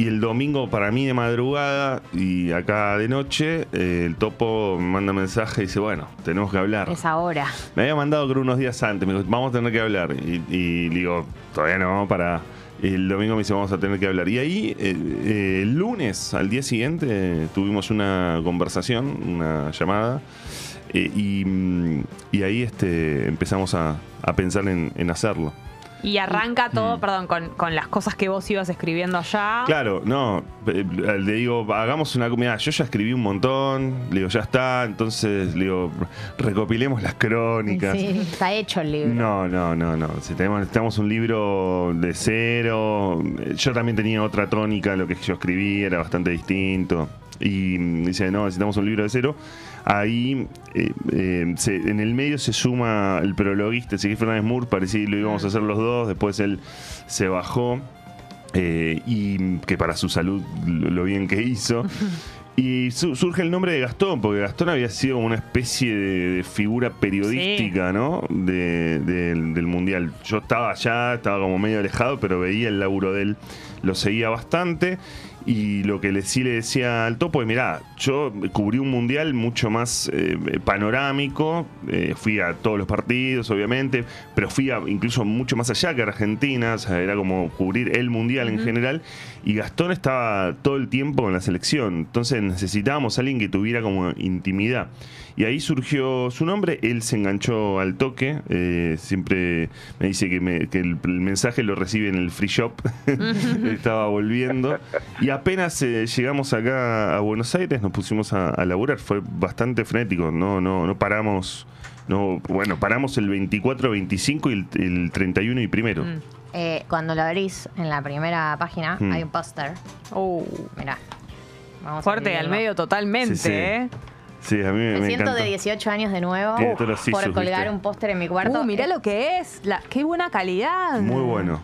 Y el domingo para mí de madrugada y acá de noche, eh, el topo me manda mensaje y dice, bueno, tenemos que hablar. Es ahora. Me había mandado creo unos días antes, me dijo, vamos a tener que hablar. Y, digo, todavía no, para... El domingo me dice, vamos a tener que hablar. Y ahí, eh, eh, el lunes, al día siguiente, tuvimos una conversación, una llamada. y, mm, y ahí este, empezamos a, a pensar en, en hacerlo. Y arranca todo, Mm. perdón, con, con las cosas que vos ibas escribiendo allá. Claro, no, eh, le digo, hagamos una comida. Yo ya escribí un montón, le digo, ya está, entonces le digo, recopilemos las crónicas. Sí, está hecho el libro. No, no, no, no. Si tenemos, necesitamos un libro de cero. Yo también tenía otra tónica, lo que yo escribí era bastante distinto. y mm, dice, no, necesitamos un libro de cero. Ahí eh, eh, se- en el medio se suma el prologuista, Ezequiel Fernández Moore, parecía que lo íbamos a hacer los dos, después él se bajó eh, y que para su salud lo bien que hizo. Y su- surge el nombre de Gastón, porque Gastón había sido una especie de, de figura periodística, ¿no? De- del, del Mundial. Yo estaba allá, estaba como medio alejado, pero veía el laburo de él, lo seguía bastante. Y lo que le, sí le decía al topo es, mirá, yo cubrí un mundial mucho más eh, panorámico, eh, fui a todos los partidos, obviamente, pero fui a, incluso mucho más allá que Argentina, o sea, era como cubrir el mundial en general, y Gastón estaba todo el tiempo con la selección, entonces necesitábamos a alguien que tuviera como intimidad. Y ahí surgió su nombre, él se enganchó al toque, eh, siempre me dice que, me- que el, mensaje lo recibe en el free shop, estaba volviendo. Y apenas eh, llegamos acá a Buenos Aires, nos pusimos a, a laburar, fue bastante frenético, no, no, no paramos. No, bueno, paramos el 24, 25 y el, el 31 y primero. Eh, cuando lo abrís en la primera página, Mm. hay un póster. Uh, Mirá. Vamos fuerte al medio totalmente, Sí, sí. ¿eh? Sí, a mí me, Me me siento encanta. de 18 años de nuevo Tiene todos los por colgar ¿viste? un póster en mi cuarto. Uh, mirá Eh, lo que es. La, qué buena calidad. Muy bueno.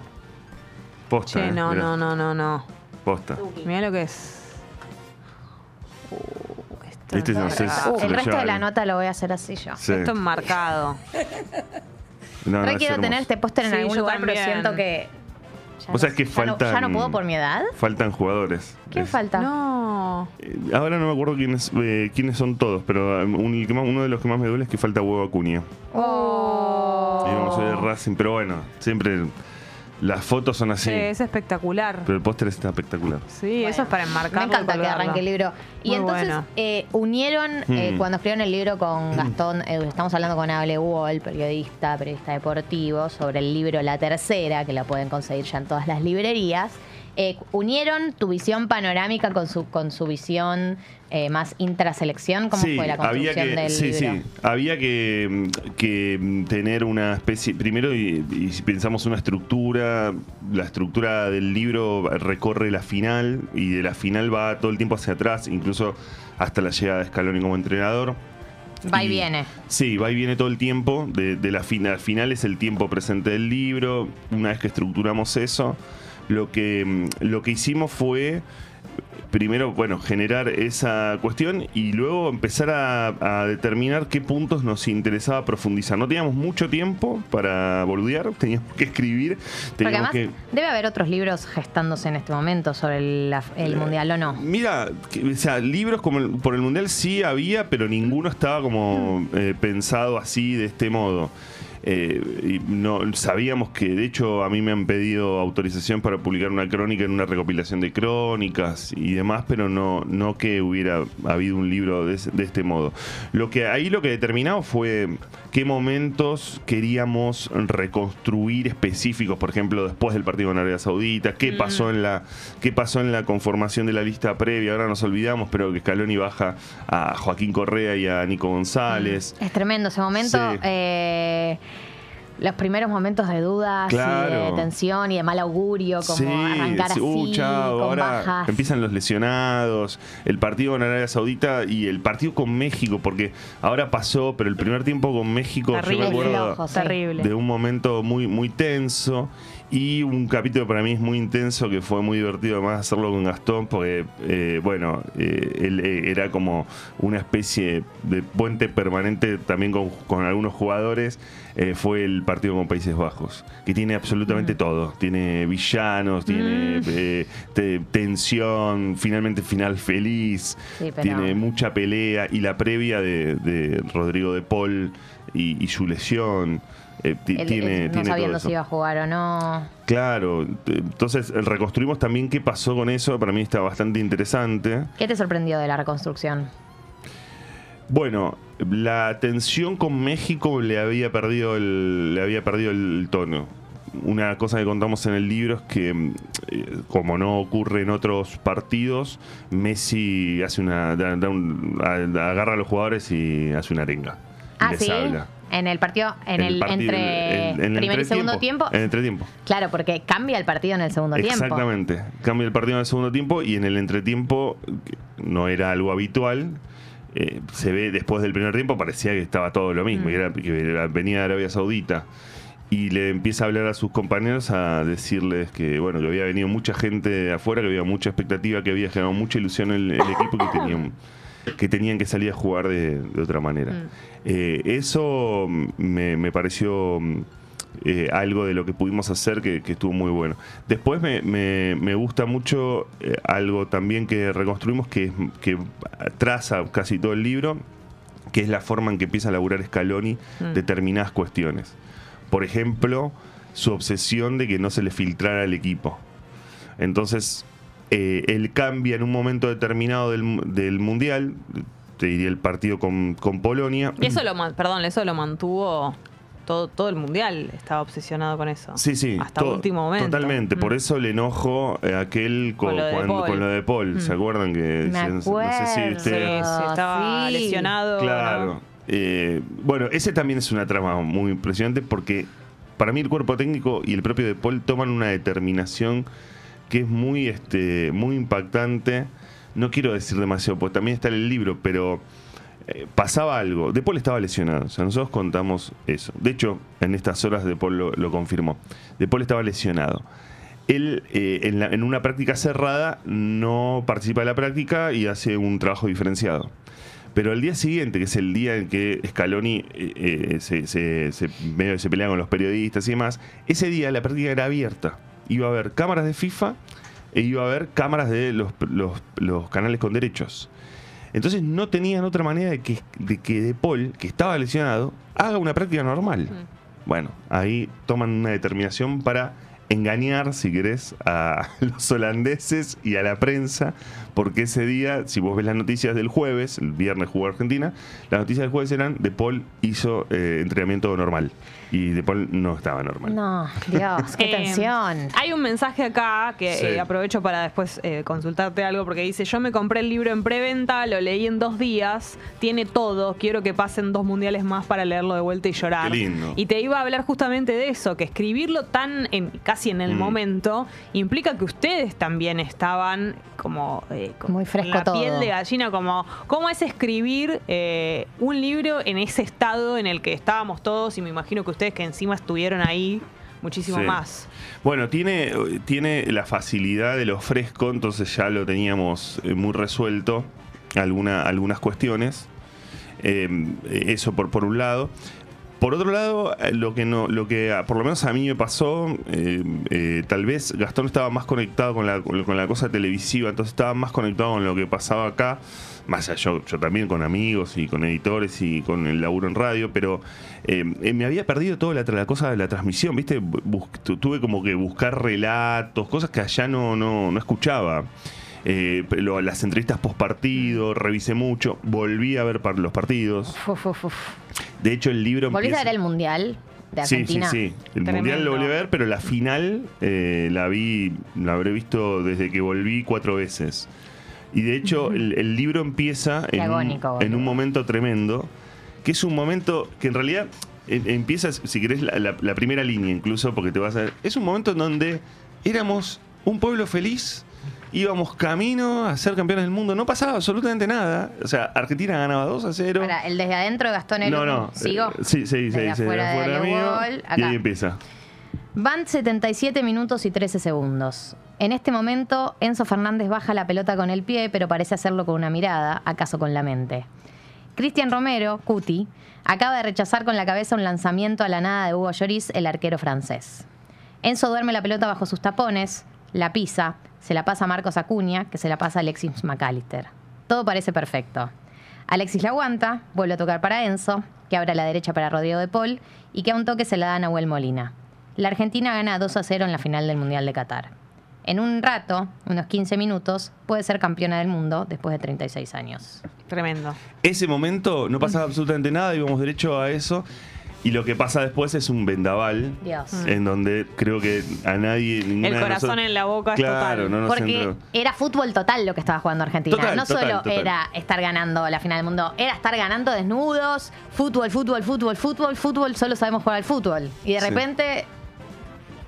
Posta. Che, eh, no, mirá, no, no, no, no. Posta. Mirá lo que es. Uh, esto Este es no sé marcado. El resto lleva de la ahí. nota lo voy a hacer así yo. Sí. Esto es marcado. No, no, Re quiero tener este póster en Sí, algún lugar, pero siento que. ya Vos no- sabés que ya faltan. No, ya no puedo por mi edad. Faltan jugadores. ¿Quién Es- falta? No. Eh, Ahora no me acuerdo quiénes, eh, quiénes son todos, pero um, un- el que más- uno de los que más me duele es que falta Huevo Acuña. Oh. Y vamos, soy de Racing, pero bueno, siempre las fotos son así. Sí, es espectacular. Pero el póster está espectacular. Sí, eso es para enmarcarlo. Me encanta que arranque el libro. Y Muy entonces bueno. eh, unieron, eh, Mm. cuando escribieron el libro con Gastón, eh, estamos hablando con Able Wall, periodista, periodista deportivo, sobre el libro La Tercera, que la pueden conseguir ya en todas las librerías. Eh, unieron tu visión panorámica con su, con su visión eh, más intraselección. ¿Cómo fue la había construcción que, del sí, libro? sí, había que, mm, que tener una especie, primero, y, y si pensamos una estructura, la estructura del libro recorre la final y de la final va todo el tiempo hacia atrás, incluso hasta la llegada de Scaloni como entrenador. Va y viene. Sí, va y viene todo el tiempo. De, de la final, final es el tiempo presente del libro. Una vez que estructuramos eso, lo que, mm, lo que hicimos fue primero, bueno, generar esa cuestión y luego empezar a, a determinar qué puntos nos interesaba profundizar. No teníamos mucho tiempo para boludear, teníamos que escribir, Porque teníamos además que... debe haber otros libros gestándose en este momento sobre el, el Mundial, ¿o no? Mira, que- o sea, libros como el- por el mundial sí había, pero ninguno estaba como eh, pensado así de este modo. Eh, y no sabíamos que, de hecho, a mí me han pedido autorización para publicar una crónica en una recopilación de crónicas y demás, pero no, no que hubiera habido un libro de, ese- de este modo. Lo que ahí lo que determinamos fue qué momentos queríamos reconstruir específicos, por ejemplo, después del partido con Arabia Saudita, qué pasó en la qué pasó en la conformación de la lista previa, ahora nos olvidamos, pero que Scaloni baja a Joaquín Correa y a Nico González. Es tremendo ese momento. Sí. eh, los primeros momentos de dudas y de tensión y de mal augurio, como arrancar sí, así, uh, chao, con ahora bajas. empiezan los lesionados, el partido con Arabia Saudita y el partido con México, porque ahora pasó, pero el primer tiempo con México, yo Terrible. me acuerdo sí. De un momento muy, muy tenso. Y un capítulo para mí es muy intenso, que fue muy divertido además hacerlo con Gastón, porque, eh, bueno, eh, él eh, era como una especie de puente permanente también con, con algunos jugadores. eh, fue el partido con Países Bajos, que tiene absolutamente todo. Tiene villanos, tiene eh, te- tensión, finalmente final feliz, Sí, tiene mucha pelea y la previa de, de Rodrigo de Paul y, y su lesión. Eh, tiene, no tiene sabiendo todo si iba a jugar o no. Claro, eh, entonces eh, reconstruimos también qué pasó con eso, para mí está bastante interesante. ¿Qué te sorprendió de la reconstrucción? Bueno, la tensión con México le había perdido el, le había perdido el tono. Una cosa que contamos en el libro es que, mm, como no ocurre en otros partidos, Messi hace una, da- da un- a- agarra a los jugadores y hace una arenga. Ah, les ¿sí? habla. En el partido, en, el, partido- entre en- en el primer y segundo tiempo. En el entretiempo. Claro, porque cambia el partido en el segundo tiempo. Exactamente. Cambia el partido en el segundo tiempo y en el entretiempo, no era algo habitual, eh, se ve después del primer tiempo, parecía que estaba todo lo mismo, Mm. que, era, que venía de Arabia Saudita. Y le empieza a hablar a sus compañeros a decirles que bueno que había venido mucha gente de afuera, que había mucha expectativa, que había generado mucha ilusión el, el equipo y que tenían, que tenían que salir a jugar de, de otra manera. Mm. Eh, eso me, me pareció mm, eh, algo de lo que pudimos hacer que, que estuvo muy bueno. Después me, me- me gusta mucho eh, algo también que reconstruimos que, traza casi todo el libro, que es la forma en que empieza a laburar Scaloni Mm. determinadas cuestiones. Por ejemplo, su obsesión de que no se le filtrara al equipo. Entonces, eh, él cambia en un momento determinado del, mu- del Mundial, te diría el partido con, con Polonia. Y eso lo, perdón, eso lo mantuvo todo, todo el mundial. Estaba obsesionado con eso. Sí, sí. Hasta to- último momento. Totalmente. Por Mm. eso le enojo eh, aquel con, Con lo de cuando- Paul. con lo de Paul. ¿Se Mm. acuerdan que Me no sé si acuerdo. Sí, sí, estaba Sí. lesionado. Claro. ¿no? Eh, bueno, ese también es una trama muy impresionante porque para mí el cuerpo técnico y el propio de Paul toman una determinación que es muy, este, muy impactante. No quiero decir demasiado, porque también está en el libro, pero eh, pasaba algo. De Paul estaba lesionado. Nosotros contamos eso. De hecho, en estas horas De Paul lo, confirmó. De Paul estaba lesionado. Él, eh, en, una práctica cerrada, no participa de la práctica y hace un trabajo diferenciado. Pero el día siguiente, que es el día en que Scaloni eh, eh, se, se, se- se pelea con los periodistas y demás, ese día la práctica era abierta. Iba a haber cámaras de FIFA e iba a haber cámaras de los, los- los canales con derechos. Entonces no tenían otra manera de que, de que De Paul, que estaba lesionado, haga una práctica normal. Bueno, ahí toman una determinación para engañar, si querés, a los holandeses y a la prensa, porque ese día, si vos ves las noticias del jueves, el viernes jugó Argentina, las noticias del jueves eran De Paul hizo eh, entrenamiento normal y De Paul no estaba normal. No, Dios, qué Eh, tensión. Hay un mensaje acá que Sí. eh, aprovecho para después eh, consultarte algo porque dice, yo me compré el libro en preventa, lo leí en dos días, tiene todo, quiero que pasen dos mundiales más para leerlo de vuelta y llorar. Qué lindo. Y te iba a hablar justamente de eso, que escribirlo tan en, casi en el Mm. momento implica que ustedes también estaban como eh, con Muy fresco la todo. piel de gallina, como cómo es escribir eh, un libro en ese estado en el que estábamos todos y me imagino que ustedes que encima estuvieron ahí muchísimo Sí. más. Bueno, tiene, tiene la facilidad de lo fresco, entonces ya lo teníamos eh, muy resuelto, alguna, algunas cuestiones. Eh, eso por, por un lado. Por otro lado, eh, lo que no, lo que ah, por lo menos a mí me pasó, eh, eh, tal vez Gastón estaba más conectado con la, con la cosa televisiva, entonces estaba más conectado con lo que pasaba acá, más allá yo, yo también con amigos y con editores y con el laburo en radio, pero eh, me había perdido toda la, cosa de la transmisión, ¿viste? Bus- tu- tuve como que buscar relatos, cosas que allá no, no, no escuchaba. Eh, pero las entrevistas post partido, revisé mucho, volví a ver los partidos. Uf. De hecho, el libro ¿Volviste a empieza- ver el mundial de Sí, Argentina? sí, sí. El Tremendo. mundial lo volví a ver, pero la final eh, la vi, la habré visto desde que volví cuatro veces. Y de hecho, el, el libro empieza en un, agónico, en un momento tremendo, que es un momento que en realidad eh, empieza, si querés, la, la- la primera línea incluso, porque te vas a ver. Es un momento en donde éramos un pueblo feliz. Íbamos camino a ser campeones del mundo. No pasaba absolutamente nada. O sea, Argentina ganaba 2 a 0. Para, el desde adentro de Gastón Elu. no, no. ¿Sigo? eh, sí, sí, sí. Desde sí, afuera de afuera Dale mío, Gol, Y ahí empieza. Van 77 minutos y 13 segundos. En este momento, Enzo Fernández baja la pelota con el pie, pero parece hacerlo con una mirada, acaso con la mente. Cristian Romero, Cuti, acaba de rechazar con la cabeza un lanzamiento a la nada de Hugo Lloris, el arquero francés. Enzo duerme la pelota bajo sus tapones, la pisa, se la pasa a Marcos Acuña, que se la pasa a Alexis McAllister. Todo parece perfecto. Alexis la aguanta, vuelve a tocar para Enzo, que abre a la derecha para Rodrigo de Paul y que a un toque se la da a Nahuel Molina. La Argentina gana 2 a 0 en la final del Mundial de Qatar. En un rato, unos 15 minutos, puede ser campeona del mundo después de 36 años. Tremendo. Ese momento no pasaba absolutamente nada, íbamos derecho a eso. Y lo que pasa después es un vendaval. Dios. En donde creo que a nadie. El corazón nosotros- en la boca es Claro, total. no nos Porque entró. era fútbol total lo que estaba jugando Argentina. Total, no total, solo total. era estar ganando la final del mundo, era estar ganando desnudos, fútbol, fútbol, fútbol, fútbol, fútbol, solo sabemos jugar al fútbol. Y de Sí. repente,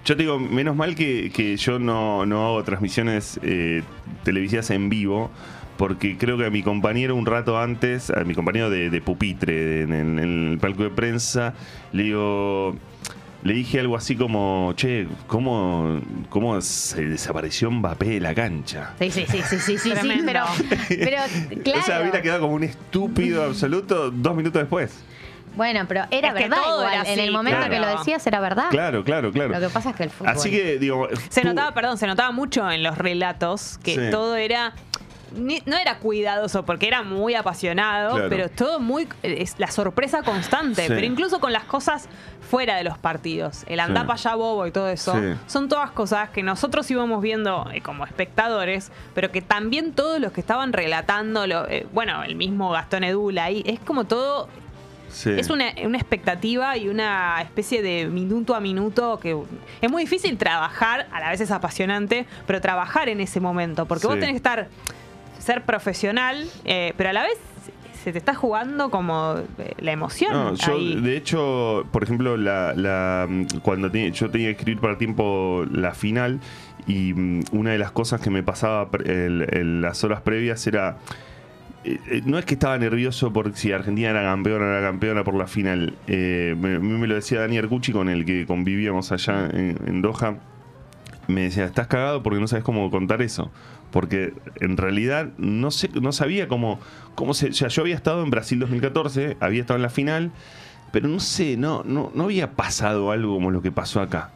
Yo te digo, menos mal que, que yo no, no hago transmisiones eh, televisivas en vivo, porque creo que a mi compañero un rato antes, a mi compañero de, de pupitre en, en- en el palco de prensa, le digo. Le dije algo así como, che, ¿cómo, cómo se desapareció Mbappé de la cancha? sí, sí, sí, sí, sí, sí, pero, pero claro. O sea, hubiera quedado como un estúpido absoluto dos minutos después. Bueno, pero era Es que verdad todo igual. era en el momento claro. que lo decías era verdad. Claro, claro, claro. Lo que pasa es que el fútbol. Así que, digo. Se tú- notaba, perdón, se notaba mucho en los relatos que Sí. todo era. Ni- no era cuidadoso porque era muy apasionado, Claro. pero todo muy. Es la sorpresa constante. Sí. Pero incluso con las cosas fuera de los partidos, el andá para allá bobo y todo eso, Sí. son todas cosas que nosotros íbamos viendo eh, como espectadores, pero que también todos los que estaban relatando, lo- eh, bueno, el mismo Gastón Edula ahí, es como todo Sí. es una, una expectativa y una especie de minuto a minuto que es muy difícil trabajar, a la vez es apasionante, pero trabajar en ese momento, porque vos tenés que estar, ser profesional, eh, pero a la vez se te está jugando como eh, la emoción. No, yo, ahí. de hecho, por ejemplo, la, la- cuando tenía- yo tenía que escribir para tiempo la final y mm, una de las cosas que me pasaba el- el- las horas previas era... eh, eh, no es que estaba nervioso por si Argentina era campeona o era campeona por la final. Eh, me, me lo decía Dani Arcucci, con el que convivíamos allá en, en Doha. Me decía, estás cagado porque no sabes cómo contar eso. Porque en realidad no sé, no sabía cómo, cómo se. O sea, yo había estado en Brasil 2014, había estado en la final, pero no sé, no, no, no había pasado algo como lo que pasó acá.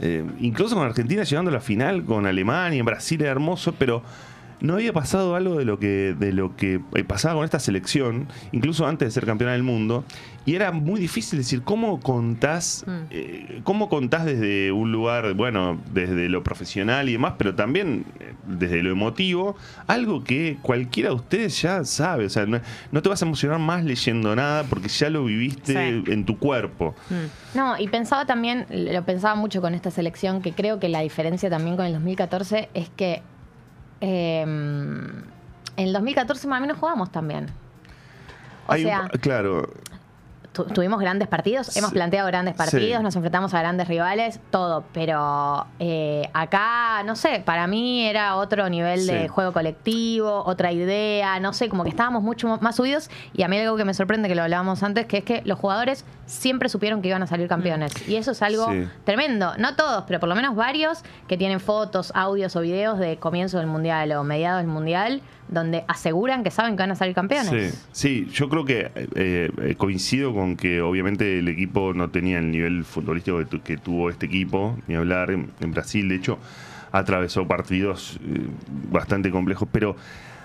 Eh, incluso con Argentina llegando a la final, con Alemania, Brasil era hermoso, pero no había pasado algo de lo que de lo que eh, pasaba con esta selección, incluso antes de ser campeona del mundo, y era muy difícil decir cómo contás, Mm. eh, cómo contás desde un lugar, bueno, desde lo profesional y demás, pero también eh, desde lo emotivo, algo que cualquiera de ustedes ya sabe, o sea, no, no te vas a emocionar más leyendo nada porque ya lo viviste Sí. en tu cuerpo. Mm. No, y pensaba también, lo pensaba mucho con esta selección, que creo que la diferencia también con el 2014 es que eh, en el 2014 más o menos jugamos también. O Hay un- sea, claro, tu- tuvimos grandes partidos, hemos Sí. planteado grandes partidos, Sí. nos enfrentamos a grandes rivales, todo, pero eh, acá, no sé, para mí era otro nivel de juego colectivo, otra idea, no sé, como que estábamos mucho más subidos y a mí algo que me sorprende, que lo hablábamos antes, que es que los jugadores siempre supieron que iban a salir campeones. Y eso es algo Sí. tremendo, no todos, pero por lo menos varios que tienen fotos, audios o videos de comienzo del Mundial o mediados del Mundial, donde aseguran que saben que van a salir campeones. Sí, sí, yo creo que eh, eh, coincido con que obviamente el equipo no tenía el nivel futbolístico que, tu- que tuvo este equipo, ni hablar en, en Brasil, de hecho, atravesó partidos eh, bastante complejos, pero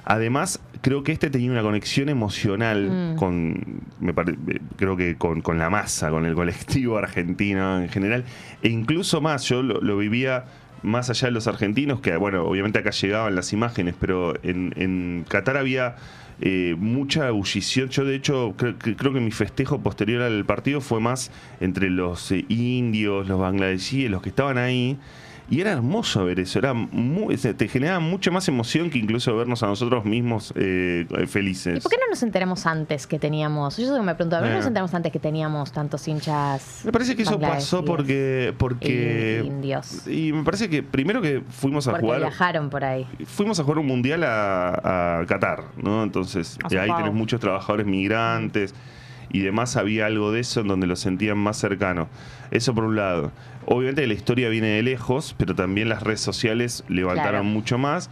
además creo que este tenía una conexión emocional Mm. con, me pare- eh, creo que con, con la masa, con el colectivo argentino en general, e incluso más, yo lo, lo vivía más allá de los argentinos, que bueno, obviamente acá llegaban las imágenes, pero en, en Qatar había eh, mucha ebullición. Yo de hecho cre- que- creo que mi festejo posterior al partido fue más entre los eh, indios, los bangladesíes, los que estaban ahí. Y era hermoso ver eso, era muy, te generaba mucha más emoción que incluso vernos a nosotros mismos eh, felices. ¿Y por qué no nos enteramos antes que teníamos? Yo que me preguntaba, ¿por qué no nos Eh. enteramos antes que teníamos tantos hinchas? Me parece que eso pasó porque porque y indios. y me parece que primero que fuimos a Porque jugar viajaron por ahí. fuimos a jugar un mundial a, a Qatar, ¿no? Entonces, A de ahí tenés muchos trabajadores migrantes y demás. Había algo de eso en donde lo sentían más cercano. Eso por un lado. Obviamente la historia viene de lejos, pero también las redes sociales levantaron Claro. mucho más.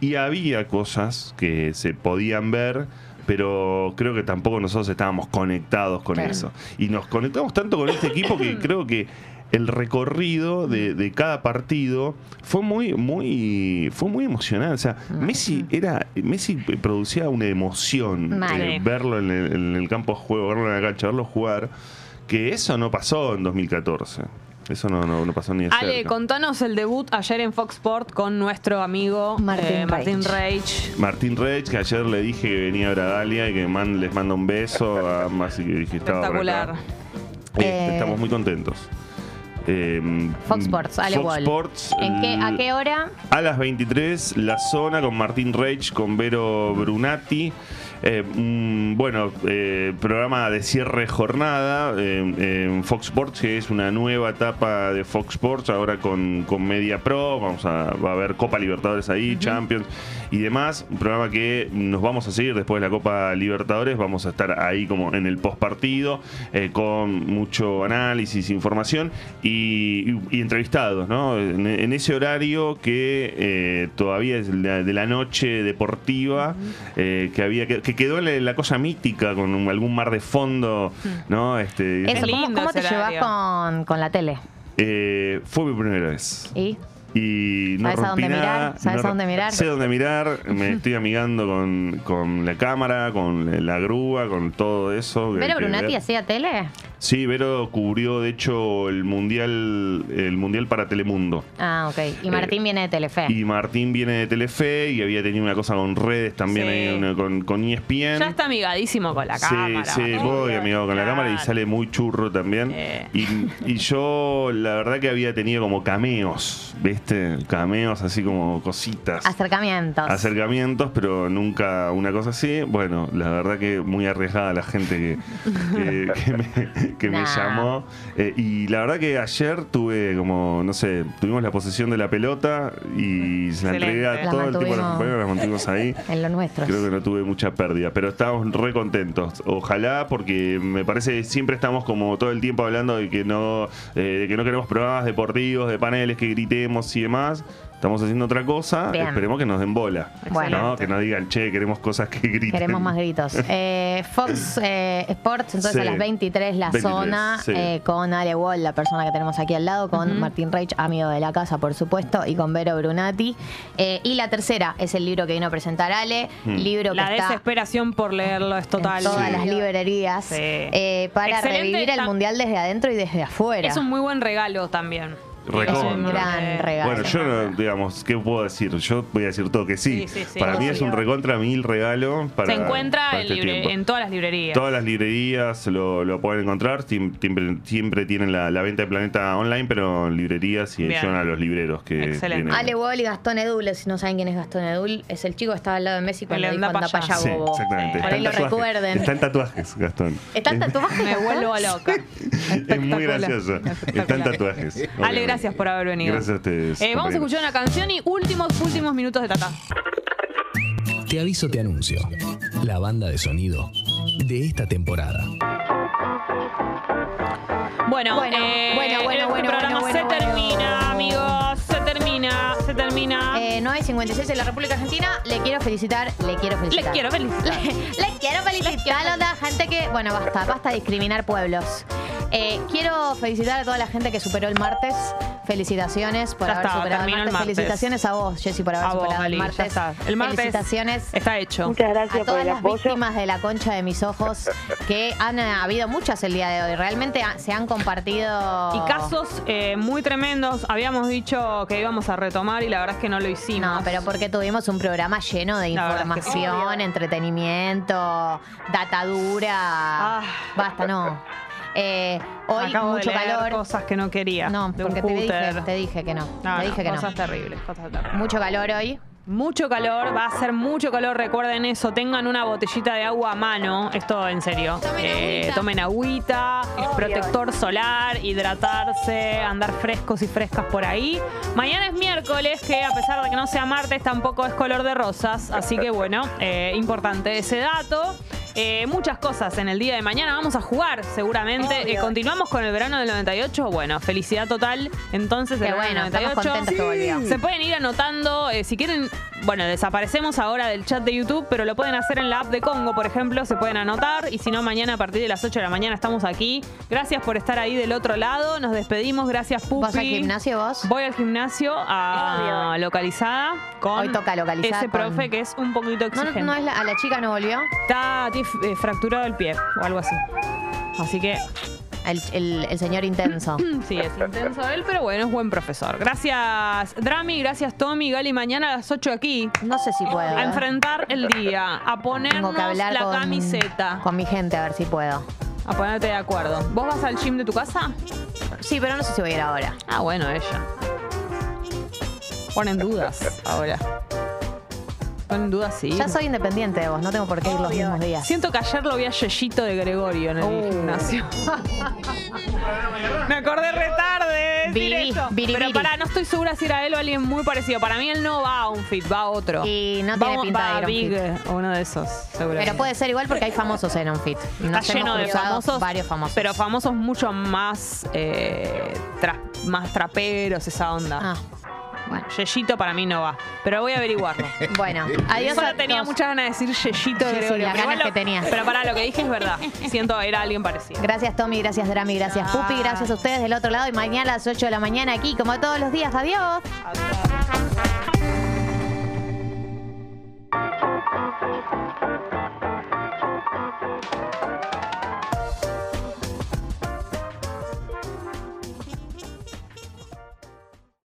Y había cosas que se podían ver. Pero creo que tampoco nosotros estábamos conectados con Claro. eso. Y nos conectamos tanto con este equipo que creo que el recorrido de, de cada partido fue muy, muy, fue muy emocionante. O sea, Messi era, Messi producía una emoción eh, verlo en el, en el campo de juego, verlo en la cancha, verlo jugar, que eso no pasó en 2014. Eso no, no, no pasó ni de Ale, cerca. contanos el debut ayer en Fox Sport con nuestro amigo Martín eh, Martín Reich. Reich. Martín Reich, que ayer le dije que venía a Bragalia y que man- les manda un beso, a más y que dije estaba por acá. Espectacular. Este, Eh, estamos muy contentos. Eh, Fox Sports, Ale Fox Wall. Sports, ¿En qué, ¿A qué hora? a las 23, La Zona con Martín Reich, con Vero Brunati. Eh, mm, bueno, eh, programa de cierre jornada eh, en Fox Sports, que es una nueva etapa de Fox Sports, ahora con, con Media Pro. Vamos a, va a haber Copa Libertadores ahí, Champions y demás. Un programa que nos vamos a seguir después de la Copa Libertadores. Vamos a estar ahí como en el post partido, con mucho análisis, información y, y- y entrevistados, ¿no? En, en ese horario que eh, todavía es la- de la noche deportiva, eh, que había que, que quedó la, la cosa mítica con un- algún mar de fondo, ¿no? Este, Eso, ¿cómo, lindo cómo te llevas con, con la tele? eh, fue mi primera vez. ¿Y? Y no ¿Sabes a dónde mirar? ¿Sabes no a dónde mirar? Sé dónde mirar, me estoy amigando con, con la cámara, con la grúa, con todo eso. que hay ¿Vero que Brunati hacía tele? Sí, Vero cubrió de hecho el mundial el mundial para Telemundo. Ah, ok. Y Martín viene de Telefe. Eh, Y Martín viene de Telefe y había tenido una cosa con redes también Sí. una con, con ESPN. Ya está amigadísimo con la Sí, cámara. sí, bastante. muy amigado con la cámara y sale muy churro también. Eh. Y, y yo, la verdad que había tenido como cameos, ¿viste? Cameos así como cositas. Acercamientos. acercamientos, pero nunca una cosa así. Bueno, la verdad que muy arriesgada la gente que, que- que me, que me Nah. llamó. Eh, y la verdad que ayer tuve como, no sé, tuvimos la posesión de la pelota y se la entregué a todo el tiempo a los compañeros, la mantuvimos ahí. En lo nuestro. Creo que no tuve mucha pérdida, pero estamos re contentos. Ojalá, porque me parece que siempre estamos como todo el tiempo hablando de que no, eh, de que no queremos programas deportivos, de paneles que gritemos y demás. Estamos haciendo otra cosa. Bien. Esperemos que nos den bola. Bueno. ¿no? Que nos digan, che, queremos cosas que griten. Queremos más gritos. Eh, Fox eh, Sports, entonces Sí. a las 23, la 23, zona, sí. eh, con Ale Wall, la persona que tenemos aquí al lado, con Martín Reich, amigo de la casa, por supuesto, y con Vero Brunati. Eh, y la tercera es el libro que vino a presentar Ale, Hmm. libro que La está desesperación por leerlo es total. en todas Sí. las librerías, Sí. eh, para Excelente, revivir el mundial desde adentro y desde afuera. Es un muy buen regalo también. Recontra. Es un gran regalo. Bueno, yo no, digamos, ¿qué puedo decir? Yo voy a decir todo que sí. Sí, sí, sí. para mí es un recontra mil regalo para Se encuentra para en, este libre- en todas las librerías. Todas las librerías lo, lo pueden encontrar. Siem- Siempre, siempre tienen la, la venta de Planeta online, pero en librerías y ayudan a los libreros que Excelente. tienen. Ale Wall y Gastón Edul, si no saben quién es Gastón Edul, es el chico que estaba al lado de Messi cuando El dijo anda anda pa' pa' allá". exactamente. Por ahí lo tatuajes. recuerden. Está en tatuajes, Gastón. ¿Está en tatuajes? Me vuelvo loca. Es muy gracioso. Está en tatuajes. Ale. Gracias por haber venido. Gracias a ustedes. Eh, vamos a escuchar una canción y últimos, últimos minutos de Tata. Te aviso, te anuncio. La banda de sonido de esta temporada. Bueno, Bueno, eh, bueno, bueno, este bueno, programa bueno, se bueno, termina, bueno. amigos. Se termina, se termina. Eh, 9.56 en la República Argentina. Le quiero felicitar, le quiero Les felicitar. quiero felicitar. Le, le quiero felicitar a la gente que. Bueno, basta, basta de discriminar pueblos. Eh, quiero felicitar a toda la gente que superó el martes. Felicitaciones por Ya haber está, superado el martes. Felicitaciones a vos, Jessy, por haber A vos, superado el ya martes. está. El martes Felicitaciones. Está hecho. Muchas A gracias por todas el las apoyo. víctimas de la concha de mis ojos, que han eh, habido muchas el día de hoy. Realmente ha- se han compartido. Y casos eh, muy tremendos. Habíamos dicho que íbamos a retomar y la verdad es que no lo hicimos. No, pero porque tuvimos un programa lleno de La verdad es que sí. información, entretenimiento, datadura. Ah. Basta, no. Eh, hoy Acabo mucho de leer calor. cosas que no quería. No, de un porque te dije, cúter. te dije que no. No, te no, dije que cosas terribles, cosas terribles. Mucho calor hoy. Mucho calor, va a ser mucho calor, recuerden eso, tengan una botellita de agua a mano, esto en serio. Tomen Eh, agüita. tomen agüita, protector solar, hidratarse, andar frescos y frescas por ahí. Mañana es miércoles, que a pesar de que no sea martes, tampoco es color de rosas, así que bueno, eh, importante ese dato. Eh, muchas cosas en el día de mañana. Vamos a jugar seguramente. Eh, continuamos con el verano del 98. Bueno, felicidad total. Entonces, el Qué verano bueno, del estamos 98. contentos que volvió. Se pueden ir anotando, eh, si quieren, bueno, desaparecemos ahora del chat de YouTube, pero lo pueden hacer en la app de Congo, por ejemplo, se pueden anotar y si no, mañana a partir de las 8 de la mañana estamos aquí. Gracias por estar ahí del otro lado, nos despedimos, gracias Pupi. ¿Vas al gimnasio vos? Voy al gimnasio a localizada con Hoy toca localizada ese con- profe que es un poquito No, no, exigente. no es la, a la chica no volvió. Está tiene, eh, fracturado el pie o algo así. Así que El, el- el señor intenso. Sí, es intenso él, pero bueno, es buen profesor. Gracias, Drami, gracias, Tommy, Gali. Mañana a las 8 aquí. No sé si puedo. A enfrentar el día, a ponernos la con, camiseta. con mi gente a ver si puedo. A ponerte de acuerdo. ¿Vos vas al gym de tu casa? Sí, pero no sé si voy a ir ahora. Ah, bueno, ella. Ponen dudas ahora. Ponen dudas, sí. Ya soy independiente de vos, no tengo por qué ir los mismos días. Siento que ayer lo vi a Yeyito de Gregorio en el Oh. gimnasio. Me acordé re tarde de decir Biri, eso. biri, Pero biri. pará, no estoy segura si era él o alguien muy parecido. Para mí él no va a un fit, va a otro. Y no tiene pinta va ir a un Big o uno de esos, seguramente. Pero puede ser igual porque hay famosos en. Está Nos lleno hemos de cruzado famosos. Varios famosos. Pero famosos mucho más, eh, tra- más traperos, esa onda. Ah, bueno. Yeyito para mí no va. Pero voy a averiguarlo. Bueno, adiós Solo a tenía todos. muchas ganas de decir Yeyito Sí, sí, Gregorio. las pero ganas igual lo- que tenías. Pero para lo que dije es verdad. Siento era alguien parecido. Gracias Tommy, gracias Drami, gracias Pupi, gracias a ustedes del otro lado y mañana a las 8 de la mañana aquí como todos los días. Adiós. Adiós.